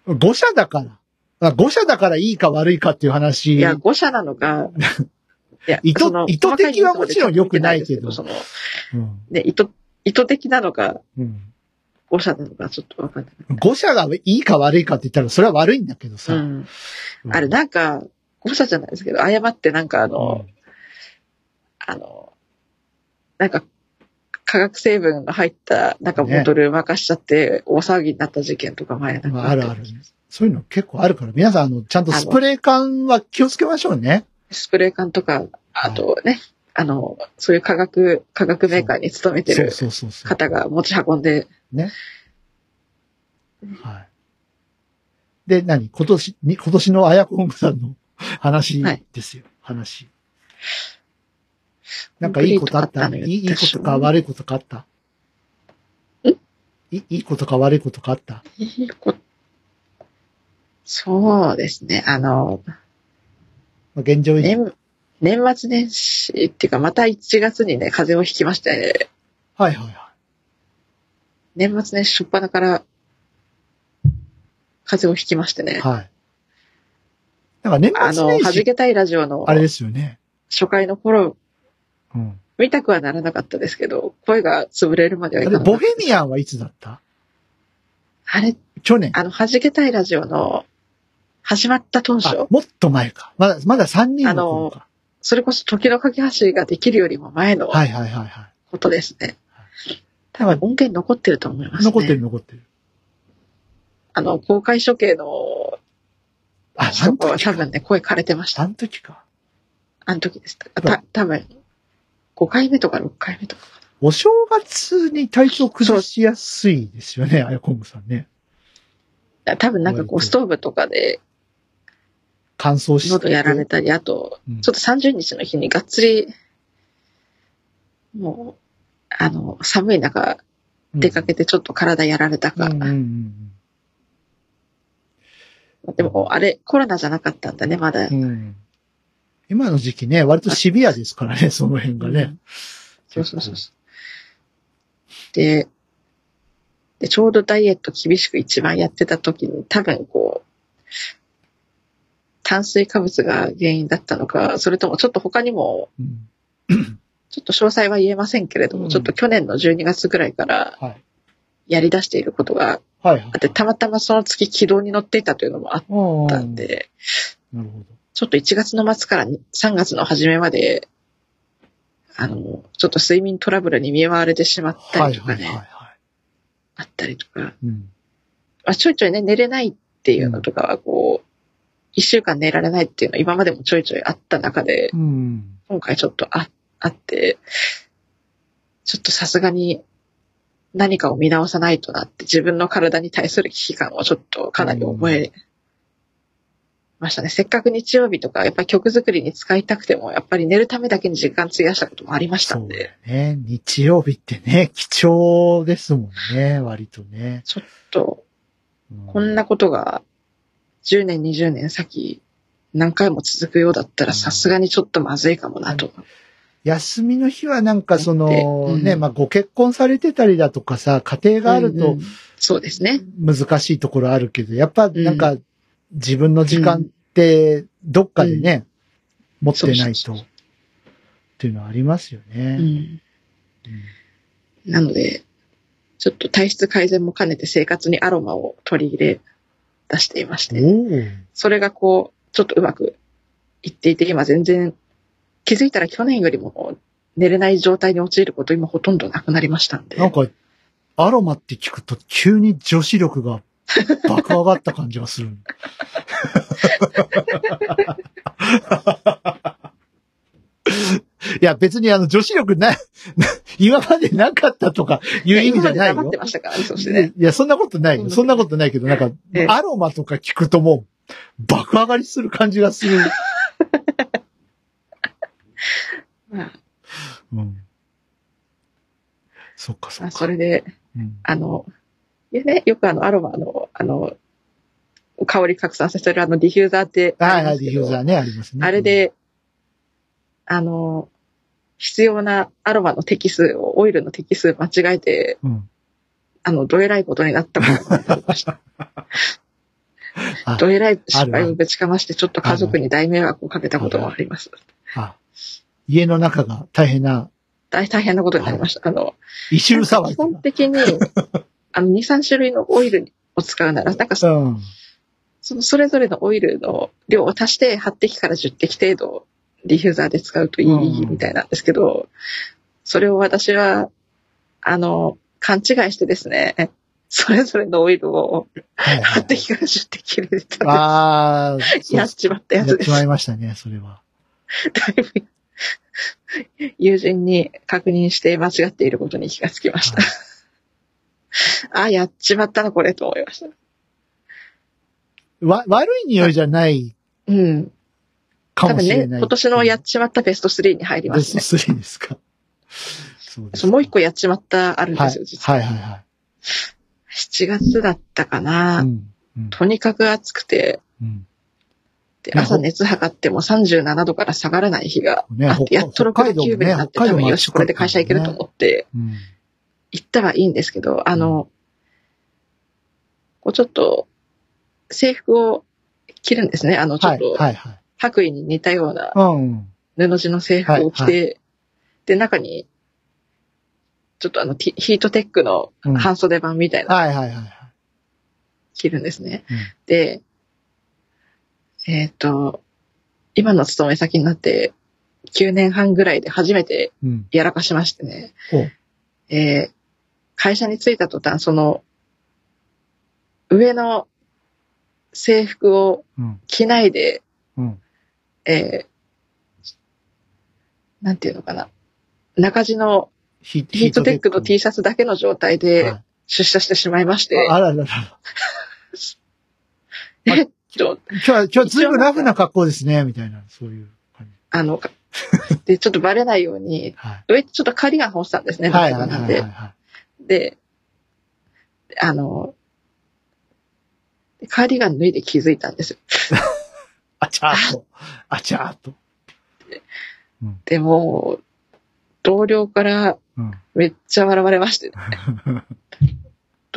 誤射だから。あ誤射だからいいか悪いかっていう話。いや、誤射なのか、いや意図意図的はもちろん良くないけどその、うんね、意図、意図的なのか、うん誤射なのか、ちょっとわかんない。誤射がいいか悪いかって言ったらそれは悪いんだけどさ。うん。うんあれ、なんか、誤射じゃないですけど、誤ってなんかあの、あの、なんか、化学成分が入った、なんかボトル任しちゃって、大騒ぎになった事件とか前なんかまあ、あるある。そういうの結構あるから、皆さん、あの、ちゃんとスプレー缶は気をつけましょうね。スプレー缶とか、あとね、あの、そういう化学、化学メーカーに勤めてるそうそうそう。方が持ち運んで、はい。で、何？今年に、今年のあやこんぐさんの 話ですよ。話。なんかいいことあった？いいいいことか悪いことかあった？んいいいことか悪いことかあった？いいこそうですね、あの、まあ現状維持。年、年末年始っていうか、また1月にね、風邪をひきましてね、はいはいは年末年始初っ端から、風邪をひきましてい。ね、はい。なんか年あの、末年始、はじけたいラジオのあれですよね。初回の頃、うん。見たくはならなかったですけど、声が潰れるまではいかなかったボヘミアンはいつだった？あれ、去年。あの、はじけたいラジオの、始まった当初あ、、もっと前か。まだ、まだ3人の頃か。それこそ時の架け橋ができるよりも前のはいはいはいはことですね。は多分音源残ってると思います、い。ね。残ってる残ってる。あの、公開処刑のあ、あ人の時か。は多分ね、声枯れてました。あの時か。あの時でした。た、多分5回目とか6回目とかかお正月に体調崩しやすいですよね、あやこんぐさんね。な。多分なんかこう、ストーブとかで乾燥して。喉やられたり、あと、うんちょっと30日の日にがっつり、もう、あの、寒い中出かけてちょっと体やられたか。うんうんうんうんでも、あれ、コロナじゃなかったんだね、まだ。うんうん今の時期ね、割とシビアですからね、その辺がね。そうそうそうそう。で、で、ちょうどダイエット厳しく一番やってた時に、多分こう、炭水化物が原因だったのか、それともちょっと他にも、うんちょっと詳細は言えませんけれども、うんちょっと去年の12月ぐらいからはい。やり出していることがはいはいあって、たまたまその月軌道に乗っていたというのもあっあたんで、なるほど。ちょっと1月の末から3月の初めまで、あの、ちょっと睡眠トラブルに見舞われてしまったはいりとかね、はいはいはあったりとか、い。うん。まあ、ちょいちょいね、寝れないっていうのとかは、こう、一週間寝られないっていうのは今までもちょいちょいあった中で、うん。今回ちょっとああって、ちょっとさすがに何かを見直さないとなって自分の体に対する危機感をちょっとかなり覚えましたね。せっかく日曜日とか、やっぱり曲作りに使いたくても、やっぱり寝るためだけに時間費やしたこともありましたんで、ね。日曜日ってね、貴重ですもんね、割とね。ちょっと、うこんなことが10年、20年先、何回も続くようだったらさすがにちょっとまずいかもなと。休みの日はなんかその、うんね、まあご結婚されてたりだとかさ、家庭があるとそうですね。難しいところあるけど、やっぱなんか自分の時間ってどっかでね、持ってないと。っていうのはありますよね。なので、ちょっと体質改善も兼ねて生活にアロマを取り入れ出していまして。それがこう、ちょっとうまくいっていて、今全然気づいたら去年よりも寝れない状態に陥ること今ほとんどなくなりましたんで。なんか、アロマって聞くと急に女子力が爆上がった感じがする。いや、別にあの女子力な、今までなかったとかいう意味じゃないよ今まで黙って。ましたからね、そしてね。いや、そんなことないよ。そんなことないけど、なんかええ、アロマとか聞くともう、爆上がりする感じがする。まあ、うん。そっかそまあっか。それで、うんあの、いやね、よくあの、アロマの、あの、香り拡散させるあの、ディフューザーってあはいはい、りますけど。ディフューザーね、ありますね。あれで、あの、必要なアロマの適数を、オイルの適数間違えて、うん、うん。あの、どえらいことになったことがありました。あどえらい失敗をぶちかまして、ちょっと家族に大迷惑をかけたこともあります。あ、家の中が大変な大大変なことになりました。あの、異臭騒ぎ基本的に、あの、2、3種類のオイルを使うなら、なんかそ、うん。そのそれぞれのオイルの量を足して8滴から10滴程度ディフューザーで使うといいみたいなんですけど、それを私は、あの、勘違いしてですね、それぞれのオイルをはいは8い。滴から10滴入れてたんでああ、す。やっちまったやつですやっち。まいましたね、それは。だいぶ 友人に確認して間違っていることに気がつきました。ああ、やっちまったな、これ、と思いました。わ、悪い匂いじゃないうん。かもしれない。今年のやっちまったベスト3に入りますね。ベスト3ですか。そうですもう一個やっちまったあるんはいですよ、実は。はいはいはい。7月だったかな。うん。うんとにかく暑くて、うん。朝熱測っても37度から下がらない日がねあって、やっと6度9分になって、多分よし、これで会社行けると思って、うん。行ったはいいんですけど、あの、こうちょっと、制服を着るんですね。あの、ちょはいっと。白衣に似たようなうん。布地の制服を着て、はで、中に、ちょっとあの、ヒートテックのうん半袖版みたいな。着るんですね。うんで、えっ、と、今の勤め先になって9年半ぐらいで初めてうん。やらかしましてね。ほう。えー会社に着いた途端、その、上の制服をうん。着ないで、うん。えーなんていうのかな。中地のヒヒートテックの T シャツだけの状態ではい出社してしまいまして、あららら。え今日は、今日はずいぶんラフな格好ですね、みたいな、そういう感じ。あの、か で、ちょっとバレないように、はい。上ちょっとカーディガン干したんですね、はいなんで。はいはいはい。で、あの、カーディガン脱いで気づいたんですよ。あちゃーっと。あちゃーっと。でも、同僚からうん。めっちゃ笑われまして、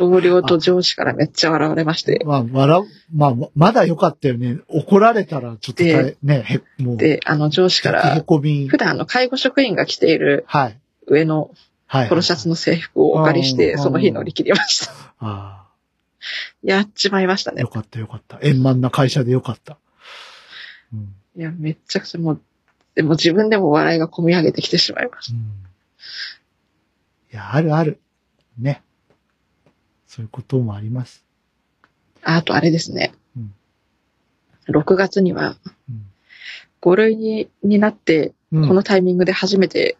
同僚と上司からめっちゃ笑われまして、まあ、笑う、まあ、まだ良かったよね。怒られたら、ちょっとね、へ、もう、で、あの上司かへら、こみ。普段あの介護職員が着ているはい。上のはい。ポロシャツの制服をお借りして、うんその日乗り切りました。あやっちまいましたあ、ねよ。かったよかった。円満な会社でよかった。うん。いや、めっちゃくちゃもう、でも自分でも笑いが込み上げてきてしまいました。うん。いや、あるある。ね。そういうこともあります。ああとあれですね。うん6月にはうん。5類にになって、うん、このタイミングで初めて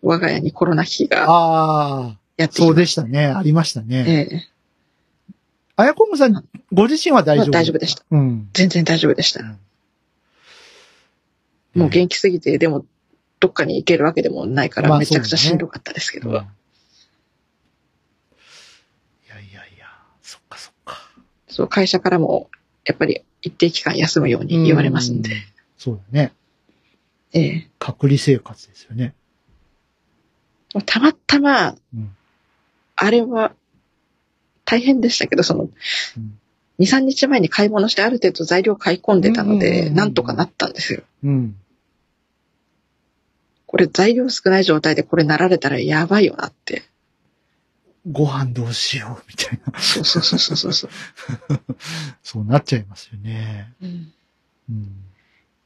我が家にコロナ危機がああ、やってきそうましでしたね。ありましたた。ね。ええあやこむさん、ご自身は大丈夫、まあ大丈夫でした。うん。全然大丈夫でした。うんもう元気すぎて、でも、どっかに行けるわけでもないから、まあめちゃくちゃしんどかったですけど、うんいやいやいや、そっかそっか。そう、会社からも、やっぱり一定期間休むように言われますんで、う。そうだね。ええ隔離生活ですよね。たまたま、うんあれは、大変でしたけど、その、うん2、3日前に買い物してある程度材料買い込んでたので、なんとかなったんですよ。うん。これ材料少ない状態でこれなられたらやばいよなって。ご飯どうしよう、みたいな。そうそうそうそうそう そう。なっちゃいますよね。うんうん。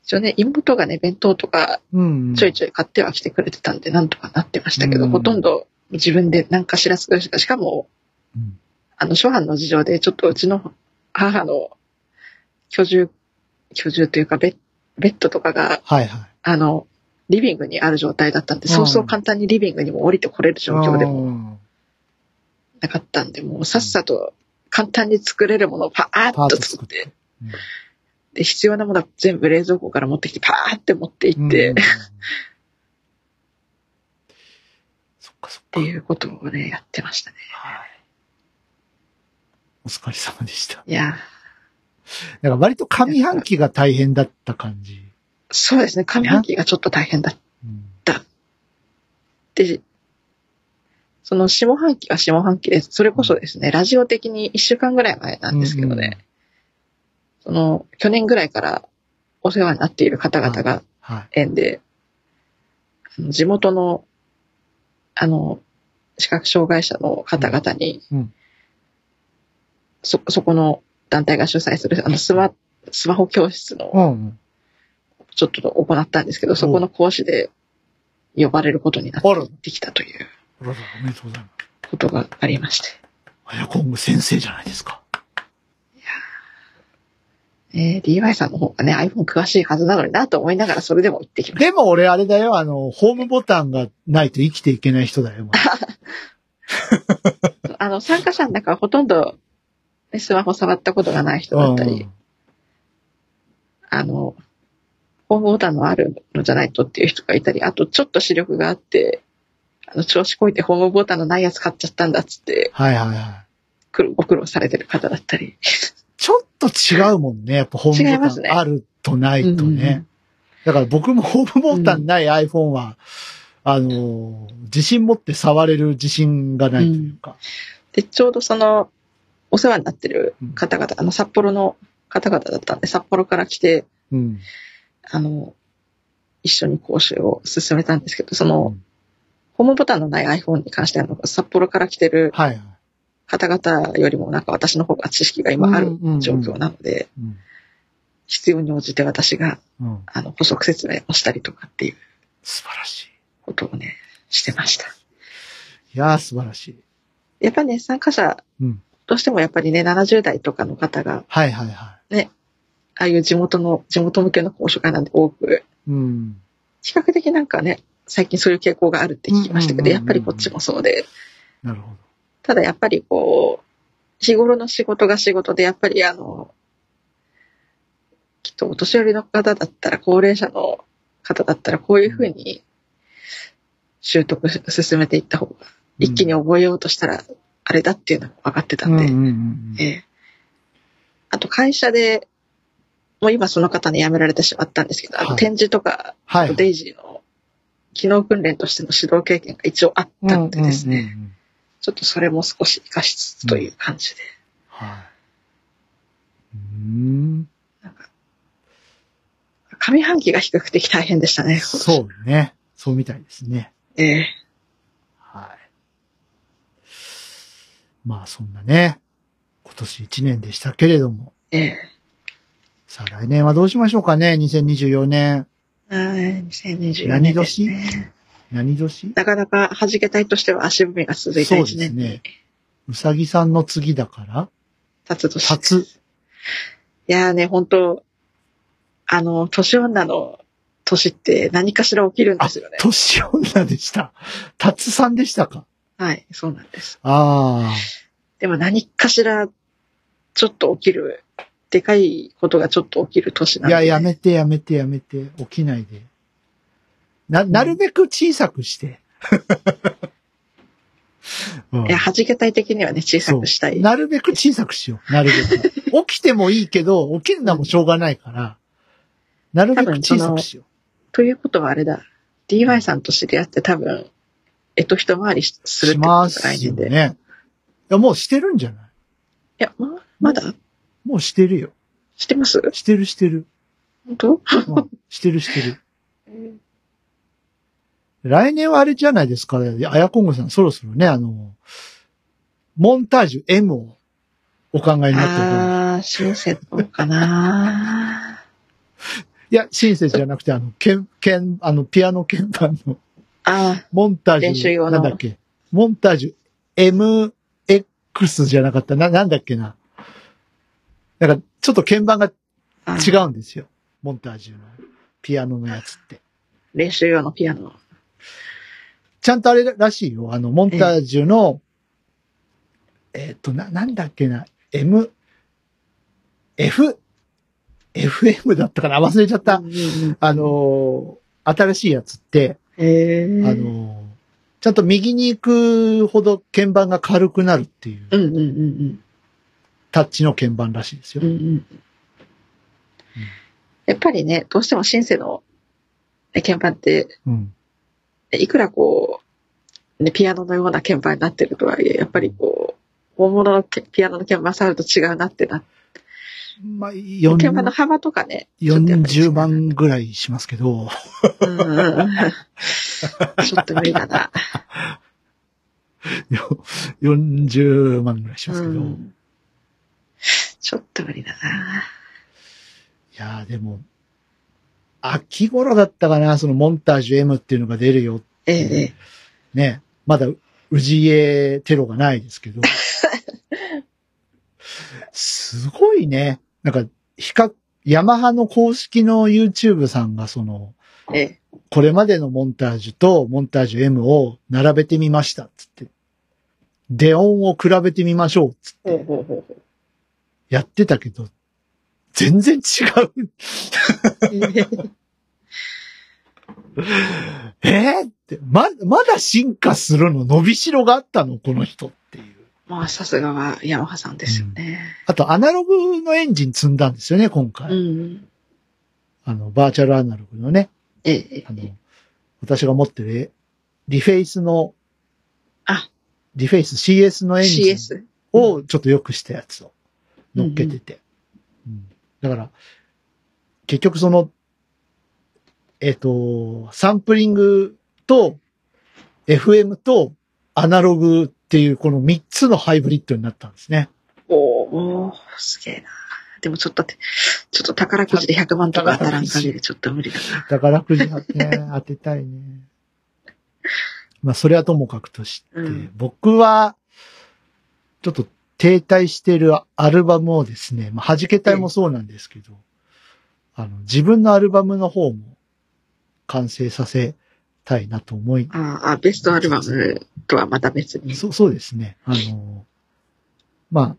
一応ね、妹がね、弁当とかうん。ちょいちょい買ってはきてくれてたんで、なんとかなってましたけど、うんほとんど自分で何かしら作るしか、しかも、うんあの、諸般の事情で、ちょっとうちの母の居住、居住というかベッ、ベッドとかが、はいはい。あの、リビングにある状態だったんで、うんそうそう簡単にリビングにも降りてこれる状況でもも。なかったんで、もうさっさと簡単に作れるものをパーッと作ってて。。うんで、必要なものは全部冷蔵庫から持ってきて、パーって持って行って、うんっ そっかそってか。いうことをね、やってましたね。はい。お疲れ様でした。いやー、だから割と上半期が大変だった感じ。そうですね、上半期がちょっと大変だっうん。て、その下半期は下半期です。それこそですね、ラジオ的に1週間ぐらい前なんですけどね、その、去年ぐらいからお世話になっている方々がはい。縁で、あの地元の、あの、視覚障害者の方々に、うん。そ、そこの団体が主催する、あの、スマ、スマホ教室の、うん。ちょっと行ったんですけど、そこの講師で呼ばれることになってきたというあららおめでとうございます。ことがありまして。あやこんぐ先生じゃないですか。えー、DY さんの方がね、iPhone 詳しいはずなのになと思いながらそれでも行ってきましでも俺あれだよ、あの、ホームボタンがないと生きていけない人だよ。た。あの、参加者の中はほとんど、ね、スマホ触ったことがない人だったり、あの、ホームボタンのあるのじゃないとっていう人がいたり、あとちょっと視力があって、あの、調子こいてホームボタンのないやつ買っちゃったんだっつって、はいはいはい。ご苦労されてる方だったり。ちょっと違うもんね。やっぱホームボタンあるとないとうんうんうねん。だから僕もホームボタンない iPhone は、あのー、自信持って触れる自信がないというか。で、ちょうどその、お世話になってる方々、あの、札幌の方々だったんで、札幌から来て、うん。あの、一緒に講習を進めたんですけど、その、うんホームボタンのない iPhone に関しては、札幌から来てる。方々よりもなんか私の方が知識が今ある状況なので、うん。必要に応じて私が、うん。あの、補足説明をしたりとかっていう素晴らしい。ことをね、してました。いやー素晴らしい。やっぱね、参加者、うん。どうしてもやっぱりね、70代とかの方が、はいはいはああいう地元の、地元向けの講習会なんで多く、い。うん。比較的なんかね、最近そういう傾向があるって聞きましたけど、やっぱりこっちもそうで、なるほど。ただやっぱりこう、日頃の仕事が仕事で、やっぱりあの、きっとお年寄りの方だったら、高齢者の方だったら、こういうふうに習得し進めていった方が、一気に覚えようとしたら、あれだっていうのも分かってたんで、ええ。あと会社で、もう今その方に辞められてしまったんですけど、あはい。の展示とか、はい。デイジーの機能訓練としての指導経験が一応あったのでですね、うんうんうんうんちょっとそれも少し活かしつつという感じで、はい。うん。上半期が比較的大変でしたね。そうね。そうみたいですね。ええはい。まあそんなね、今年1年でしたけれども、ええさあ来年はどうしましょうかね、2024年。はい、2024何年です年？ね。何年？なかなか弾けたいとしては足踏みが続いたそう1年にですね。うさぎさんの次だから、立つとし初。いやーね、本当あの、年女の年って何かしら起きるんであすよね、。年女でした。たつさんでしたか？はい、そうなんです。あでも何かしら、ちょっと起きる、でかいことがちょっと起きる年あ。ないんで。や、やめてやめてやめて。起きないで。な、なるべく小さくして。うんいや、弾けたい的にはね、小さくしたい。なるべく小さくしよう。なるべく。起きてもいいけど、起きるのはもうしょうがないから、なるべく小さくしよということはあれだ。DY さんと知り合って多分、えっと一回りしう。するっしてことます来年で。いね。いや、もうしてるんじゃないや、ま、まだ？もうしてるよ。してます？してるしてる。本当？うんしてるしてる。来年はあれじゃないですか。あやこんごさん、そろそろね、あの、モンタージュ M をお考えになってる。ああ、シンセのかな いや、シンセじゃなくて、あの、鍵、鍵、あの、ピアノ鍵盤のあモンタージュ、練習用のなんだっけ？モンタージュ MX じゃなかった。な、なんだっけな？なんか、ちょっと鍵盤があ、違うんですよ。モンタージュのピアノのやつって。練習用のピアノ。ちゃんとあれらしいよ。あの、モンタージュの、えっ、と、な、なんだっけな。M、F、FM だったかな忘れちゃった。うんうんうんあのー新しいやつって。あのーちゃんと右に行くほど鍵盤が軽くなるっていううんうんうんタッチの鍵盤らしいですようん。うんうん。やっぱりね、どうしてもシンセのね鍵盤って、うん。いくらこう、ね、ピアノのような鍵盤になってるとはいえ、やっぱりこう、本物のけピアノの鍵盤触ると違うなってな。まあ、鍵盤の4幅とかね。ちょっとやっぱり違う40。万ぐらいしますけど、うんうんうんちょっと無理だな。よ40万ぐらいしますけど。うんちょっと無理だな。いやーでも、秋頃だったかな、そのモンタージュ M っていうのが出るよ。ええええ。ね。まだ、氏家テロがないですけど。すごいね。なんか、比較、ヤマハの公式の YouTube さんがその、ええ。これまでのモンタージュとモンタージュ M を並べてみましたっつって。デ音を比べてみましょうっつってほうほうほうほやってたけど、全然違う。う。え？ええーって、ま、まだ進化するの？伸びしろがあったの？この人っていう。まあ、さすがはヤマハさんですよね。あと、アナログのエンジン積んだんですよね、今回。うん。あの、バーチャルアナログのね。えええあの、私が持ってるリフェイスの、あ、リフェイス CS のエンジン。をちょっと良くしたやつを乗っけてて。うんだから、結局その、えっ、と、サンプリングと FM とアナログっていうこの3つのハイブリッドになったんですね。おおすげえな。でもちょっと、ちょっと宝くじで100万とか当たらん限りちょっと無理だな。宝くじはね、当てたいね。まあ、それはともかくとして、うん僕は、ちょっと停滞しているアルバムをですね、まあ、弾けたいもそうなんですけど、あの、自分のアルバムの方も完成させたいなと思い、ああ、ベストアルバムとはまた別に。そう、そうですね。あの、まあ、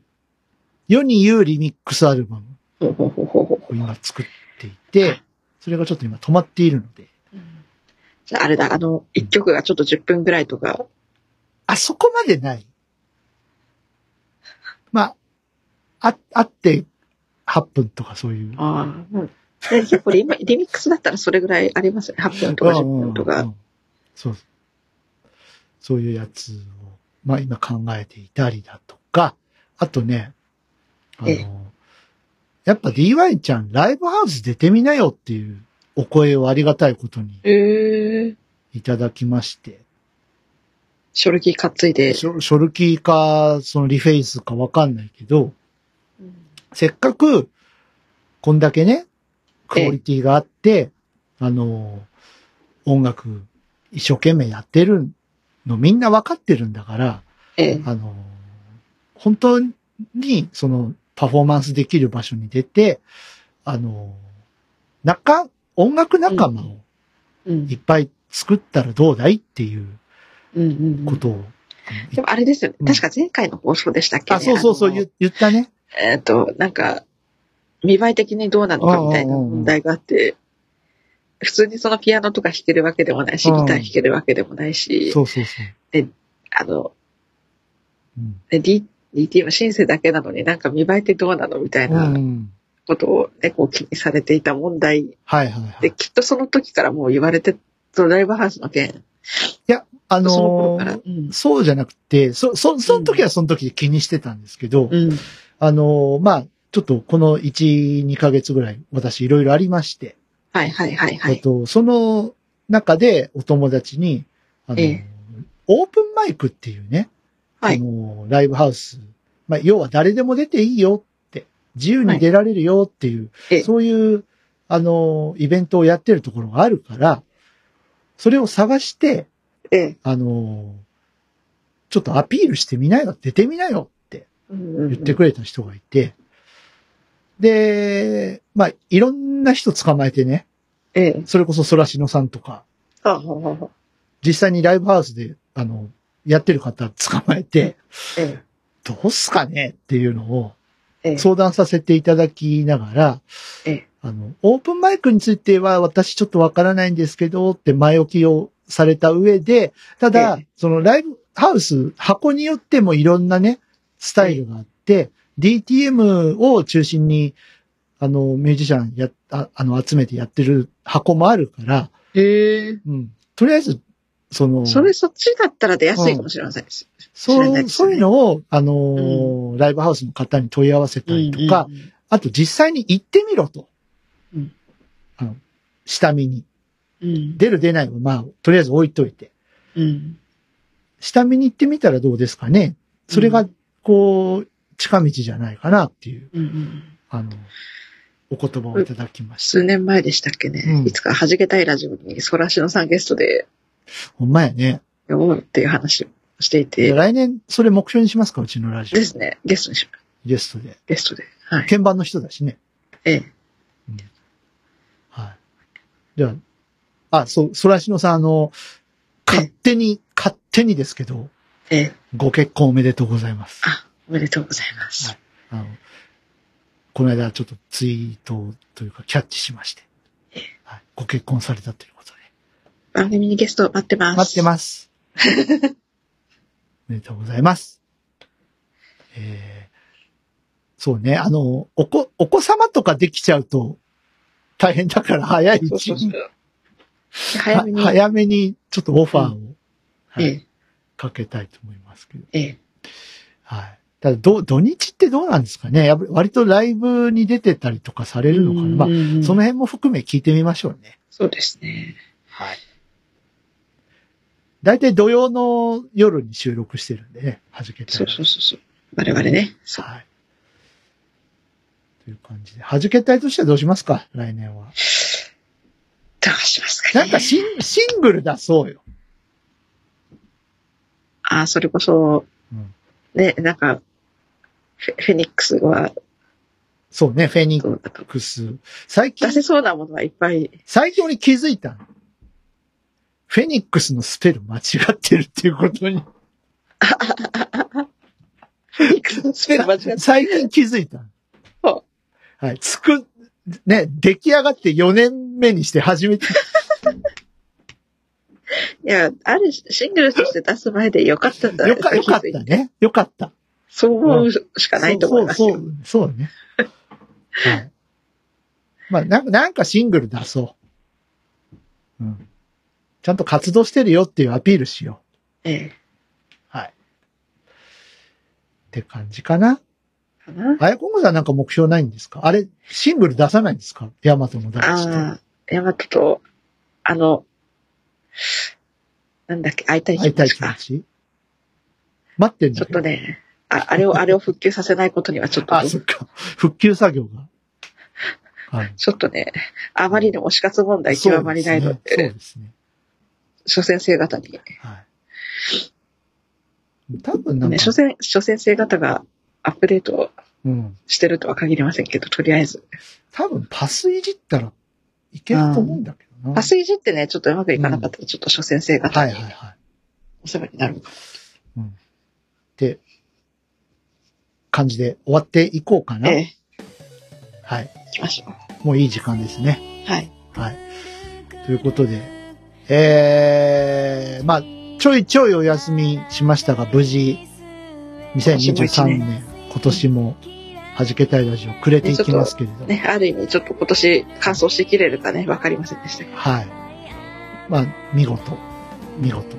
世に言うリミックスアルバムを今作っていて、それがちょっと今止まっているので、うんじゃああれだ、あの、一曲がちょっと10分ぐらいとか、あそこまでない。まあ、あ、あって8分とかそういう。ああ、うん。で結構リミリミックスだったらそれぐらいありますよね。8分とか10分とか。そう。そういうやつを、まあ今考えていたりだとか、あとね、あええの、やっぱ DY ちゃんライブハウス出てみなよっていうお声をありがたいことに。いただきまして、ショルキー担いで。ショショルキーか、そのリフェイスかわかんないけど、せっかく、こんだけね、クオリティがあって、あの、音楽一生懸命やってるのみんなわかってるんだから、ええ。あの、本当にそのパフォーマンスできる場所に出て、あの、仲、音楽仲間をうんいっぱい作ったらどうだいっていううんうんうんことを。でもあれですよね。うん確か前回の放送でしたっけ、ねあ、そうそうそう、言ったね。えっ、と、なんか、見栄え的にどうなのかみたいな問題があって、普通にそのピアノとか弾けるわけでもないし、ギうんター弾けるわけでもないし、そうそうそう。あの、うん DT はシンセだけなのになんか見栄えってどうなのみたいうんなうん。ことをね、こう気にされていた問題はいはいはい。で、いきっとその時からもう言われて、ドライブハウスの件、や、あその頃のから。ーうん。そうじゃなくて、そ、そ、その時はその時で気にしてたんですけど、うん。あのーまあ、ちょっとこの1、2ヶ月ぐらい私いろいろありまして、はいはいはいはい。えっと、その中でお友達に、あの、ええ。オープンマイクっていうね、はい。あの、ライブハウス、まあ、要は誰でも出ていいよって、自由に出られるよっていう、ええ。そういう、あの、イベントをやってるところがあるから、それを探して、ええ。あの、ちょっとアピールしてみなよ、出てみなよって言言ってくれた人がいて、で、まあ、いろんな人捕まえてね、ええ。それこそソラシノさんとか、はあはあはあ実際にライブハウスで、あの、やってる方捕まえて、えどうすかねっていうのをえ。ええ。相談させていただきながら、ええ。あの、オープンマイクについては私ちょっとわからないんですけどって前置きをされた上で、ただええ、そのライブハウス、箱によってもいろんなね、スタイルがあって、DTM を中心に、あの、ミュージシャンや、ああの、集めてやってる箱もあるから、へえ。うん。とりあえず、その、それそっちだったら出やすいかもしれません。そう、知らないですねそういうのを、あのーライブハウスの方に問い合わせたりとか、うんあと実際に行ってみろと。うんあの、下見に。うん。出る出ないはまあ、とりあえず置いといて。うん。下見に行ってみたらどうですかね。それがうん、こう、近道じゃないかなっていう、うんうん。あの、お言葉をいただきました。数年前でしたっけね。うんいつか弾けたいラジオにソラシノさんゲストでほんまやね。呼ぼうっていう話をしていて。来年、それ目標にしますかうちのラジオで。すね。ゲストにします。ゲストで。ゲストで。はい。鍵盤の人だしね。ええ。はい。じゃあ、あ、そう、ソラシノさん、あの、勝手に、勝手にですけど、ええ。ご結婚おめでとうございます。あ、おめでとうございます。はいあの、この間ちょっとツイートというかキャッチしまして、はい、ご結婚されたということで、番組にゲスト待ってます。待ってます。おめでとうございます。えー、そうね、あの、お子、お子様とかできちゃうと大変だから早いうちにそうそうそう。早めに。は早めにちょっとオファーを、はいええ。かけたいと思いますけど。ええ。はい。ただ、ど、土日ってどうなんですかねやっぱり割とライブに出てたりとかされるのかなまあ、あその辺も含め聞いてみましょうね。そうですね。はい。大体土曜の夜に収録してるんでね、はじけたいそうそうそうそう。我々ね。はい。という感じで。はじけたいとしてはどうしますか？来年は。どうしますかね。なんかシンシングル出そうよ。あ、それこそ、うんね、なんか、フェフェニックスはそうね、フェニッ。クス。最近出、せそうなものはいっぱい。最近俺気づいたの。フェニックスのスペル間違ってるっていうことに。フェニックスのスペル間違って最近気づいた。はい。つく、ね、出来上がって4年目にして初めて。いや、あるシングルとして出す前でよかったんだよか、よかったね。よかった。そう思うしかないと思いますよ。そう、そう、そうね。はい。まあ、なんか、なんかシングル出そう。うん。ちゃんと活動してるよっていうアピールしよええ。う。はい。って感じかな。かなあやこんさんなんか目標ないんですか？あれ、シングル出さないんですか？ヤマトの大地と。ああ、ヤマトと、あの、なんだっけ、会いたい会いたい持ち？ち待ってんちょっ。とね、あ、あれを、あれを復旧させないことにはちょっと、あ、そっか。復旧作業が？はい。ちょっとね、あまりにも死活問題極まりないのそうで、ですね。諸先生方に、はい。多分なんね、か、諸先、諸先生方がアップデートうん。してるとは限りませんけど、とりあえず。多分パスいじったらいけると思うんだけどな。パスいじってね、ちょっとうまくいかなかったら、ちょっと諸先生方はいにはいはい。お世話になる。うん。って、感じで終わっていこうかな。ええ、はい。行きましょう。もういい時間ですね。はい。はい。ということで、えー、まあ、ちょいちょいお休みしましたが、無事、2023年、今年も、弾けたいラジオくれていきますけれども。ね、ある意味、ちょっと今年完走しきれるかね、わかりませんでしたけど。はい。まあ、見事、見事、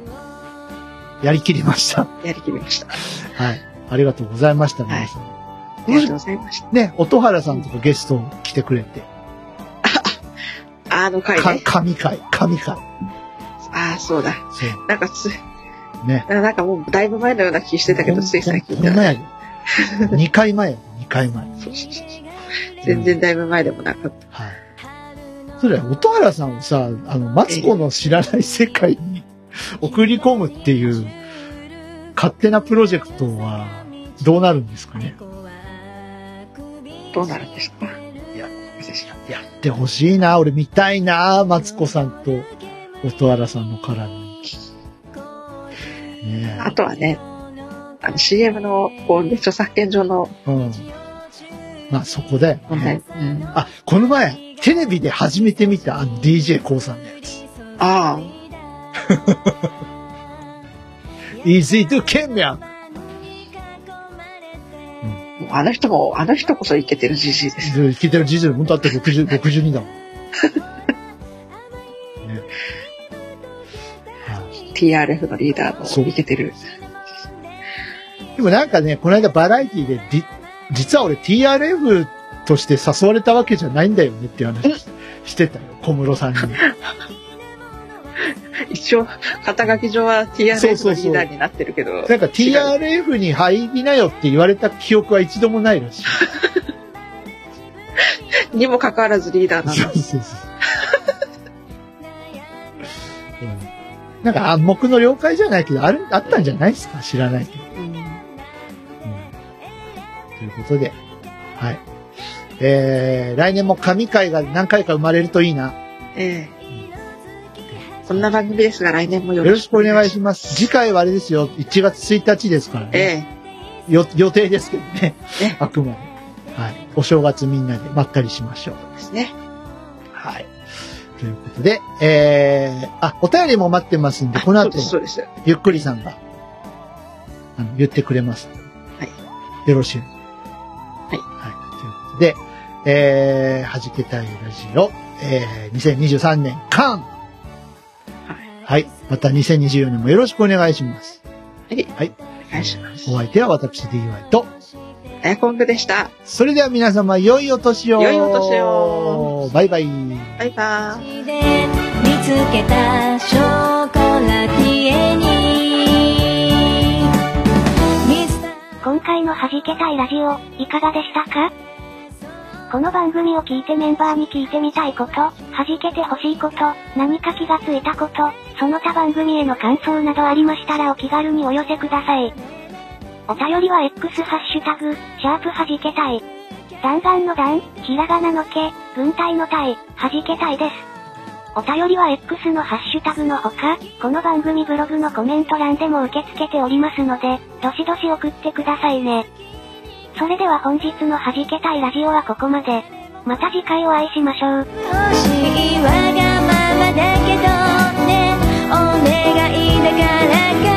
やりきりました。やりきりました。はい。ありがとうございました、皆さん。ありがとうございました。ね、音原さんとかゲスト来てくれて、あの回かね。神回、神回。そうだ。そう。なんかつ、ね。なんかもうだいぶ前のような気してたけど、つい最近だ。ほんまやで。2 回前やで、2回前。そうそうそう全然だいぶ前でもなかった。はい。それ、音原さんをさ、あの、マツコの知らない世界に送り込むっていう、勝手なプロジェクトは、どうなるんですかね？どうなるんですか？いや、やってほしいな、俺見たいな、マツコさんと音原さんの絡み。ねあとはね、あの CM の、こうね、著作権上のえ。うん。まあ、そこだよ、問題。ね。うん、あ、この前、テレビで初めて見た、DJ コウさんのやつ。あ Easy to ケンミャン。あ、の人も、あの人こそイケてるじじいです。聞いてる事実、本当だって60、62だもん。TRF のリーダーのイケてる。でもなんかね、この間バラエティで、り実は俺 TRF として誘われたわけじゃないんだよねっていう話してたよ、小室さんに。一応、肩書き上はそう TRF そうそうのリーダーになってるけど。なんか TRF に入りなよって言われた記憶は一度もないらしい。にもかかわらずリーダーなの。そうそうそう。うんなんか暗黙の了解じゃないけど、ある、あったんじゃないですか？知らないけど。ことで、はい。えー、来年も神回が何回か生まれるといいな。ええこんな番組ですが、来年もよよろしくお願いしします。次回はあれですよ、1月1日ですから。ね。えよ予定ですけどね。ねあくまで。はい。お正月みんなでまったりしましょう。えですね。はい。ということで、えー、あ、お便りも待ってますんで、この後。ゆっくりさんが、あの、言ってくれます。はい。よろしい。で、えー、はじけたいラジオ、えー、2023年間。はい。また2024年もよろしくお願いします。はい。はい。お願いします。お相手は私 DY と、あやこんぐでした。それでは皆様、良いお年を良いお年をバイバイバイバーイ。で見つけたショコラティエにミスター今回の弾けたいラジオ、いかがでしたか？この番組を聞いてメンバーに聞いてみたいこと、弾けてほしいこと、何か気がついたこと、その他番組への感想などありましたらお気軽にお寄せください。お便りは X ハッシュタグ、シャープ弾けたい。弾丸の弾、ひらがなのけ、軍隊の隊、弾けたいです。お便りは X のハッシュタグのほか、この番組ブログのコメント欄でも受け付けておりますので、どしどし送ってくださいね。それでは本日の弾けたいラジオはここまで。また次回お会いしましょう。わがままだけどねお願いだから